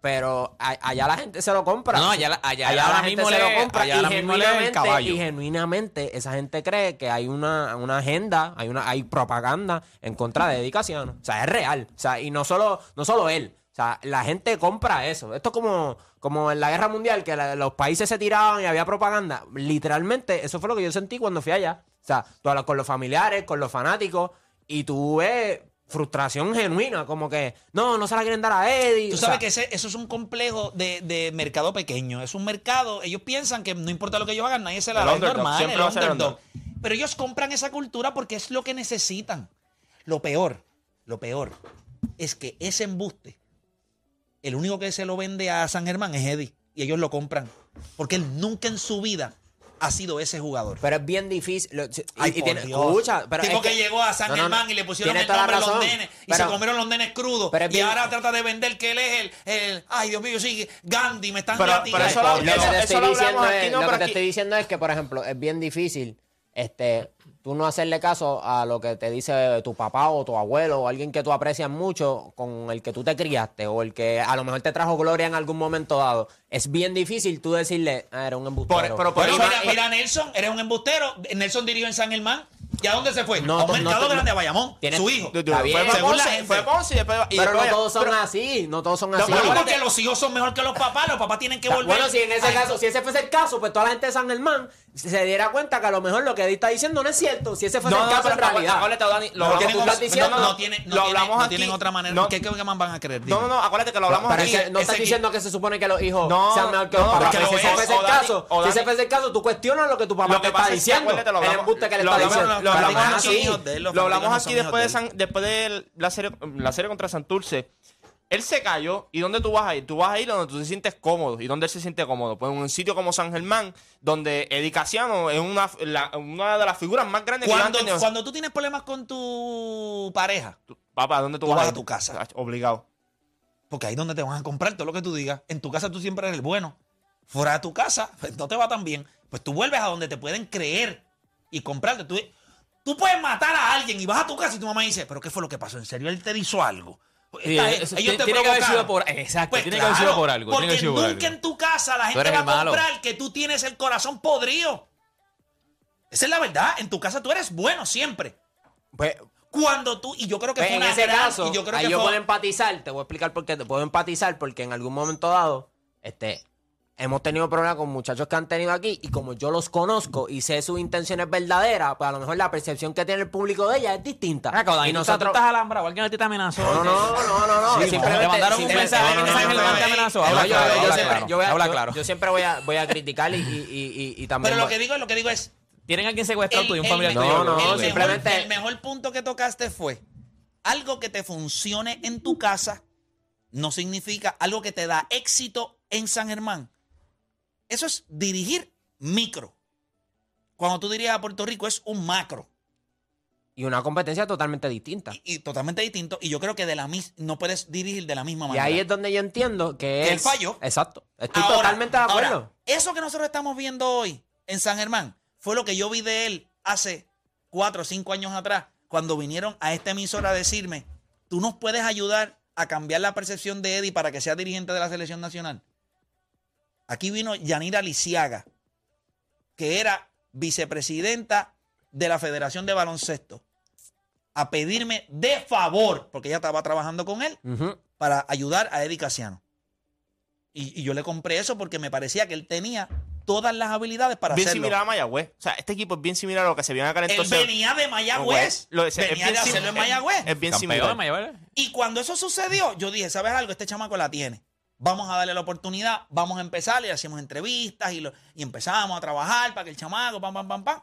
Speaker 6: Pero allá la gente se lo compra.
Speaker 8: No, allá la- allá
Speaker 6: la gente
Speaker 8: mismo
Speaker 6: se
Speaker 8: le-
Speaker 6: lo compra.
Speaker 8: allá
Speaker 6: y,
Speaker 8: le el
Speaker 6: genuinamente,
Speaker 8: caballo.
Speaker 6: y genuinamente esa gente cree que hay una, una agenda, hay una hay propaganda en contra de dedicación. O sea, es real. O sea, y no solo, no solo él. O sea, la gente compra eso. Esto es como, como en la guerra mundial, que la- los países se tiraban y había propaganda. Literalmente, eso fue lo que yo sentí cuando fui allá. O sea, con los familiares, con los fanáticos, y tú ves frustración genuina, como que, no, no se la quieren dar a Eddie.
Speaker 4: Tú
Speaker 6: o
Speaker 4: sabes
Speaker 6: sea,
Speaker 4: que ese- eso es un complejo de, de mercado pequeño. Es un mercado, ellos piensan que no importa lo que ellos hagan, nadie se la da. Es normal, el underdog. Pero ellos compran esa cultura porque es lo que necesitan. Lo peor, lo peor, es que ese embuste, el único que se lo vende a San Germán es Eddie. Y ellos lo compran. Porque él nunca en su vida ha sido ese jugador.
Speaker 6: Pero es bien difícil. lo- y-
Speaker 4: Ay,
Speaker 6: y tiene-
Speaker 4: Dios.
Speaker 6: escucha, pero
Speaker 4: tipo
Speaker 6: es
Speaker 4: que, llegó a San
Speaker 6: no, no, no.
Speaker 4: Germán y le pusieron el nombre a los nenes y
Speaker 6: pero-
Speaker 4: se comieron los nenes crudos.
Speaker 6: pero
Speaker 4: y ahora trata de vender que él es el, el- ay Dios mío, sí, Gandhi, me están
Speaker 7: Pero- eso
Speaker 4: Ay,
Speaker 7: lo-
Speaker 6: Lo que te estoy
Speaker 7: lo
Speaker 6: diciendo
Speaker 7: hablamos
Speaker 6: es,
Speaker 7: aquí, no,
Speaker 6: lo
Speaker 7: pero
Speaker 6: que te estoy diciendo es que, por ejemplo, es bien difícil este, tú no hacerle caso a lo que te dice tu papá o tu abuelo o alguien que tú aprecias mucho con el que tú te criaste o el que a lo mejor te trajo gloria en algún momento dado. Es bien difícil tú decirle, ah, era un embustero.
Speaker 7: Por- pero por
Speaker 4: mira, mira, Nelson, eres un embustero. Nelson dirigió en San Germán. ¿Y a dónde se fue?
Speaker 6: No,
Speaker 4: a un
Speaker 6: no,
Speaker 4: mercado
Speaker 6: no,
Speaker 4: grande a Bayamón.
Speaker 6: Tienes-
Speaker 4: Su hijo.
Speaker 6: Está bien.
Speaker 7: Fue
Speaker 4: Según la gente.
Speaker 7: fue Ponce y después. y
Speaker 6: pero no todos son
Speaker 7: pero-
Speaker 6: así, no todos son así.
Speaker 4: No,
Speaker 7: pero-
Speaker 4: porque los hijos son mejor que los papás. Los papás tienen que volver.
Speaker 6: Bueno, si en ese
Speaker 4: Ay,
Speaker 6: caso, si ese fuese el caso, pues toda la gente de San Germán se diera cuenta que a lo mejor lo que Eddie está diciendo no es cierto. Si ese fuese
Speaker 7: No,
Speaker 6: el
Speaker 7: no,
Speaker 6: caso en realidad.
Speaker 7: acuérdate, Dani, lo
Speaker 4: no tienen,
Speaker 6: estás diciendo-
Speaker 4: no, no
Speaker 7: lo hablamos aquí.
Speaker 4: tienen otra manera.
Speaker 7: No.
Speaker 4: ¿Qué, qué más van a creer?
Speaker 7: No, no, no, acuérdate que lo hablamos
Speaker 6: Pero
Speaker 7: aquí.
Speaker 6: es que no
Speaker 4: ese
Speaker 6: estás diciendo que se supone que los hijos
Speaker 7: No,
Speaker 6: sean mejor que los papás. si ese
Speaker 4: es,
Speaker 6: fuese el caso, si ese fuese el caso, tú cuestionas lo que tu papá te está diciendo. el embuste que le
Speaker 7: lo
Speaker 6: está
Speaker 7: hablamos-
Speaker 6: diciendo.
Speaker 7: lo aquí, después de, la serie, la serie contra Santurce. Él se cayó. ¿Y dónde tú vas a ir? Tú vas a ir donde tú te sientes cómodo. ¿Y dónde él se siente cómodo? Pues en un sitio como San Germán, donde Eddie Casiano es una, la- una de las figuras más grandes que
Speaker 4: Cuando,
Speaker 7: han tenido.
Speaker 4: cuando tú tienes problemas con tu pareja,
Speaker 7: Papá, ¿dónde tú,
Speaker 4: tú
Speaker 7: vas,
Speaker 4: vas a
Speaker 7: ir?
Speaker 4: tu casa.
Speaker 7: Obligado.
Speaker 4: porque ahí es donde te van a comprar todo lo que tú digas. En tu casa tú siempre eres el bueno. Fuera de tu casa, pues, no te va tan bien. Pues tú vuelves a donde te pueden creer y comprarte. Tú, Tú puedes matar a alguien y vas a tu casa y tu mamá dice, ¿pero qué fue lo que pasó? ¿En serio él te hizo algo?
Speaker 8: Sí, eso
Speaker 4: ellos
Speaker 8: tiene-
Speaker 4: te
Speaker 8: tiene que haber sido por- exacto,
Speaker 4: Pues
Speaker 8: tiene que haber sido por algo,
Speaker 4: Porque nunca
Speaker 8: algo.
Speaker 4: en tu casa la gente va a comprar que tú tienes el corazón podrido. Esa es la verdad. En tu casa tú eres bueno siempre.
Speaker 6: Pues,
Speaker 4: Cuando tú, y yo creo que
Speaker 6: pues,
Speaker 4: fue
Speaker 6: en
Speaker 4: una
Speaker 6: ese
Speaker 4: gran-
Speaker 6: caso,
Speaker 4: y yo creo
Speaker 6: ahí
Speaker 4: que
Speaker 6: yo
Speaker 4: fue-
Speaker 6: puedo empatizar. Te voy a explicar por qué. Te puedo empatizar porque en algún momento dado, este, hemos tenido problemas con muchachos que han tenido aquí y como yo los conozco y sé sus intenciones verdaderas, pues a lo mejor la percepción que tiene el público de ella es distinta.
Speaker 8: Ah,
Speaker 6: y
Speaker 8: nosotros estás alambrado, alguien a ti te amenazó.
Speaker 6: No, no, no, no, no, no.
Speaker 8: Sí,
Speaker 6: simplemente-
Speaker 8: te mandaron un mensaje
Speaker 6: no, no,
Speaker 8: que
Speaker 6: no,
Speaker 8: Ángel
Speaker 6: no,
Speaker 8: Man
Speaker 6: no,
Speaker 8: te amenazó. Habla
Speaker 6: yo-
Speaker 8: claro,
Speaker 6: yo siempre-
Speaker 8: claro.
Speaker 6: yo voy a-
Speaker 8: Habla
Speaker 6: yo-
Speaker 8: claro.
Speaker 6: Yo siempre voy a, voy a criticar y, y, y, y- y también.
Speaker 4: Pero lo que digo, lo que digo es,
Speaker 8: Tienen a alguien secuestrado tuyo, un familiar tuyo.
Speaker 6: No, no, simplemente-
Speaker 4: el mejor punto que tocaste fue algo que te funcione en tu casa no significa algo que te da éxito en San Germán. Eso es dirigir micro. Cuando tú diriges a Puerto Rico es un macro
Speaker 6: Y una competencia totalmente distinta.
Speaker 4: y, y totalmente distinto. Y yo creo que de la mis no puedes dirigir de la misma
Speaker 6: Y
Speaker 4: manera.
Speaker 6: ahí es donde yo entiendo que
Speaker 4: Que
Speaker 6: es.
Speaker 4: él falló.
Speaker 6: Exacto. Estoy
Speaker 4: Ahora-
Speaker 6: totalmente de acuerdo.
Speaker 4: ahora, eso que nosotros estamos viendo hoy en San Germán fue lo que yo vi de él hace cuatro o cinco años atrás, cuando vinieron a esta emisora a decirme, tú nos puedes ayudar a cambiar la percepción de Eddie para que sea dirigente de la selección nacional. Aquí vino Yanira Lisiaga, que era vicepresidenta de la Federación de Baloncesto, a pedirme de favor, porque ella estaba trabajando con él, para ayudar a Eddie Casiano. Y, y yo le compré eso porque me parecía que él tenía todas las habilidades para
Speaker 7: bien
Speaker 4: hacerlo.
Speaker 7: similar a Mayagüez. O sea, este equipo es bien similar a lo que se vio en acá
Speaker 4: Él
Speaker 7: entonces.
Speaker 4: venía de Mayagüez.
Speaker 7: Lo- es- es
Speaker 4: venía
Speaker 7: bien
Speaker 4: de hacerlo en
Speaker 7: es-
Speaker 4: Mayagüez.
Speaker 7: Es bien
Speaker 8: Campeón
Speaker 7: similar.
Speaker 8: Mayagüez.
Speaker 4: Y cuando eso sucedió, yo dije, ¿sabes algo? Este chamaco la tiene. Vamos a darle la oportunidad, vamos a empezar, y hacemos entrevistas y, lo, y empezamos a trabajar para que el chamaco, pam, pam, pam, pam.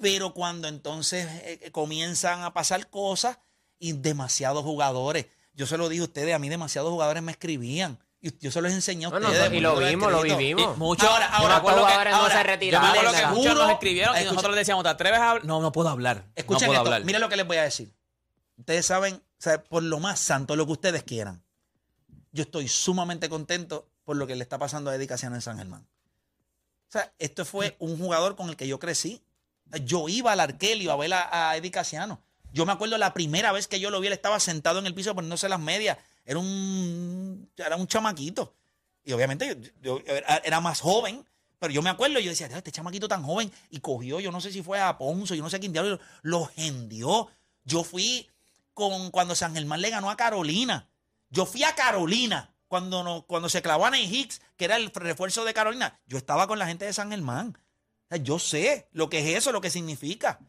Speaker 4: Pero cuando entonces eh, comienzan a pasar cosas y demasiados jugadores, yo se lo dije a ustedes, a mí demasiados jugadores me escribían. Y yo se los enseñé a
Speaker 6: Bueno,
Speaker 4: ustedes.
Speaker 6: y lo vimos, lo vivimos.
Speaker 8: Y muchos,
Speaker 4: Ahora, ahora,
Speaker 8: que-
Speaker 6: jugadores no
Speaker 4: ahora,
Speaker 6: se
Speaker 8: Yo me
Speaker 6: retiraron.
Speaker 8: acuerdo que
Speaker 4: Les
Speaker 8: muchos
Speaker 4: juro-
Speaker 8: nos escribieron y
Speaker 4: escucha-
Speaker 8: nosotros le decíamos, ¿te atreves a hablar? No, no puedo hablar.
Speaker 4: Escuchen
Speaker 8: no puedo
Speaker 4: esto,
Speaker 8: hablar.
Speaker 4: miren lo que les voy a decir. Ustedes saben, o sea, por lo más santo, lo que ustedes quieran. Yo estoy sumamente contento por lo que le está pasando a Eddie Casiano en San Germán. O sea, esto fue un jugador con el que yo crecí. Yo iba al Arkelio a ver a, a Eddie Casiano. Yo me acuerdo la primera vez que yo lo vi, él estaba sentado en el piso poniéndose las medias. Era un, era un chamaquito. Y obviamente yo, yo era, más joven, pero yo me acuerdo, yo decía, "Dios, este chamaquito tan joven, y cogió, yo no sé si fue a Ponzo, yo no sé quién diablo, lo gendió. Yo fui con cuando San Germán le ganó a Carolina. Yo fui a Carolina cuando, no, cuando se clavó a Ney Hicks, que era el refuerzo de Carolina. Yo estaba con la gente de San Germán. O sea, yo sé lo que es eso, lo que significa.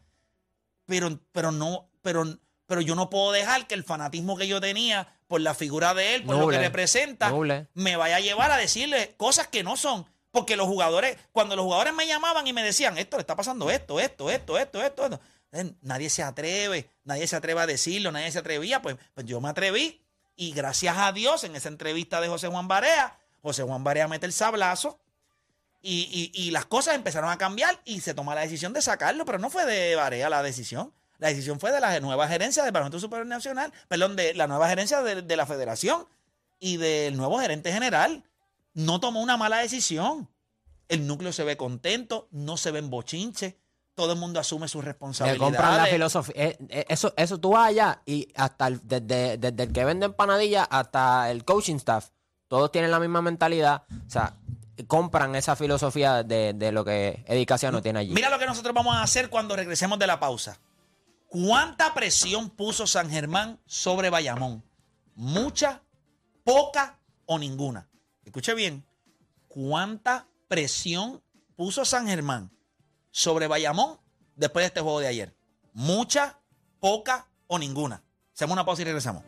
Speaker 4: Pero, pero no, pero, pero yo no puedo dejar que el fanatismo que yo tenía por la figura de él, por lo que representa,
Speaker 6: noble.
Speaker 4: me vaya a llevar a decirle cosas que no son. Porque los jugadores, cuando los jugadores me llamaban y me decían, esto le está pasando esto, esto, esto, esto, esto, esto", eh, nadie se atreve, nadie se atreve a decirlo, nadie se atrevía, pues, pues yo me atreví. Y gracias a Dios, en esa entrevista de José Juan Barea, José Juan Barea mete el sablazo y, y- las cosas empezaron a cambiar y se toma la decisión de sacarlo, pero no fue de Barea la decisión. La decisión fue de la nueva gerencia del Parlamento Superior Nacional, perdón, de la nueva gerencia de, de la federación y del nuevo gerente general. No tomó una mala decisión. El núcleo se ve contento, no se ven bochinches, todo el mundo asume sus
Speaker 6: Le
Speaker 4: responsabilidades.
Speaker 6: compran la filosofía. Eh, eh, eso, eso tú vas allá y hasta el, desde, desde el que vende empanadillas hasta el coaching staff, todos tienen la misma mentalidad. O sea, compran esa filosofía de, de lo que Eddie Casiano tiene allí.
Speaker 4: Mira lo que nosotros vamos a hacer cuando regresemos de la pausa. ¿Cuánta presión puso San Germán sobre Bayamón? ¿Mucha, poca o ninguna? Escuche bien. ¿Cuánta presión puso San Germán sobre Bayamón después de este juego de ayer? ¿Mucha, poca o ninguna? Hacemos una pausa y regresamos.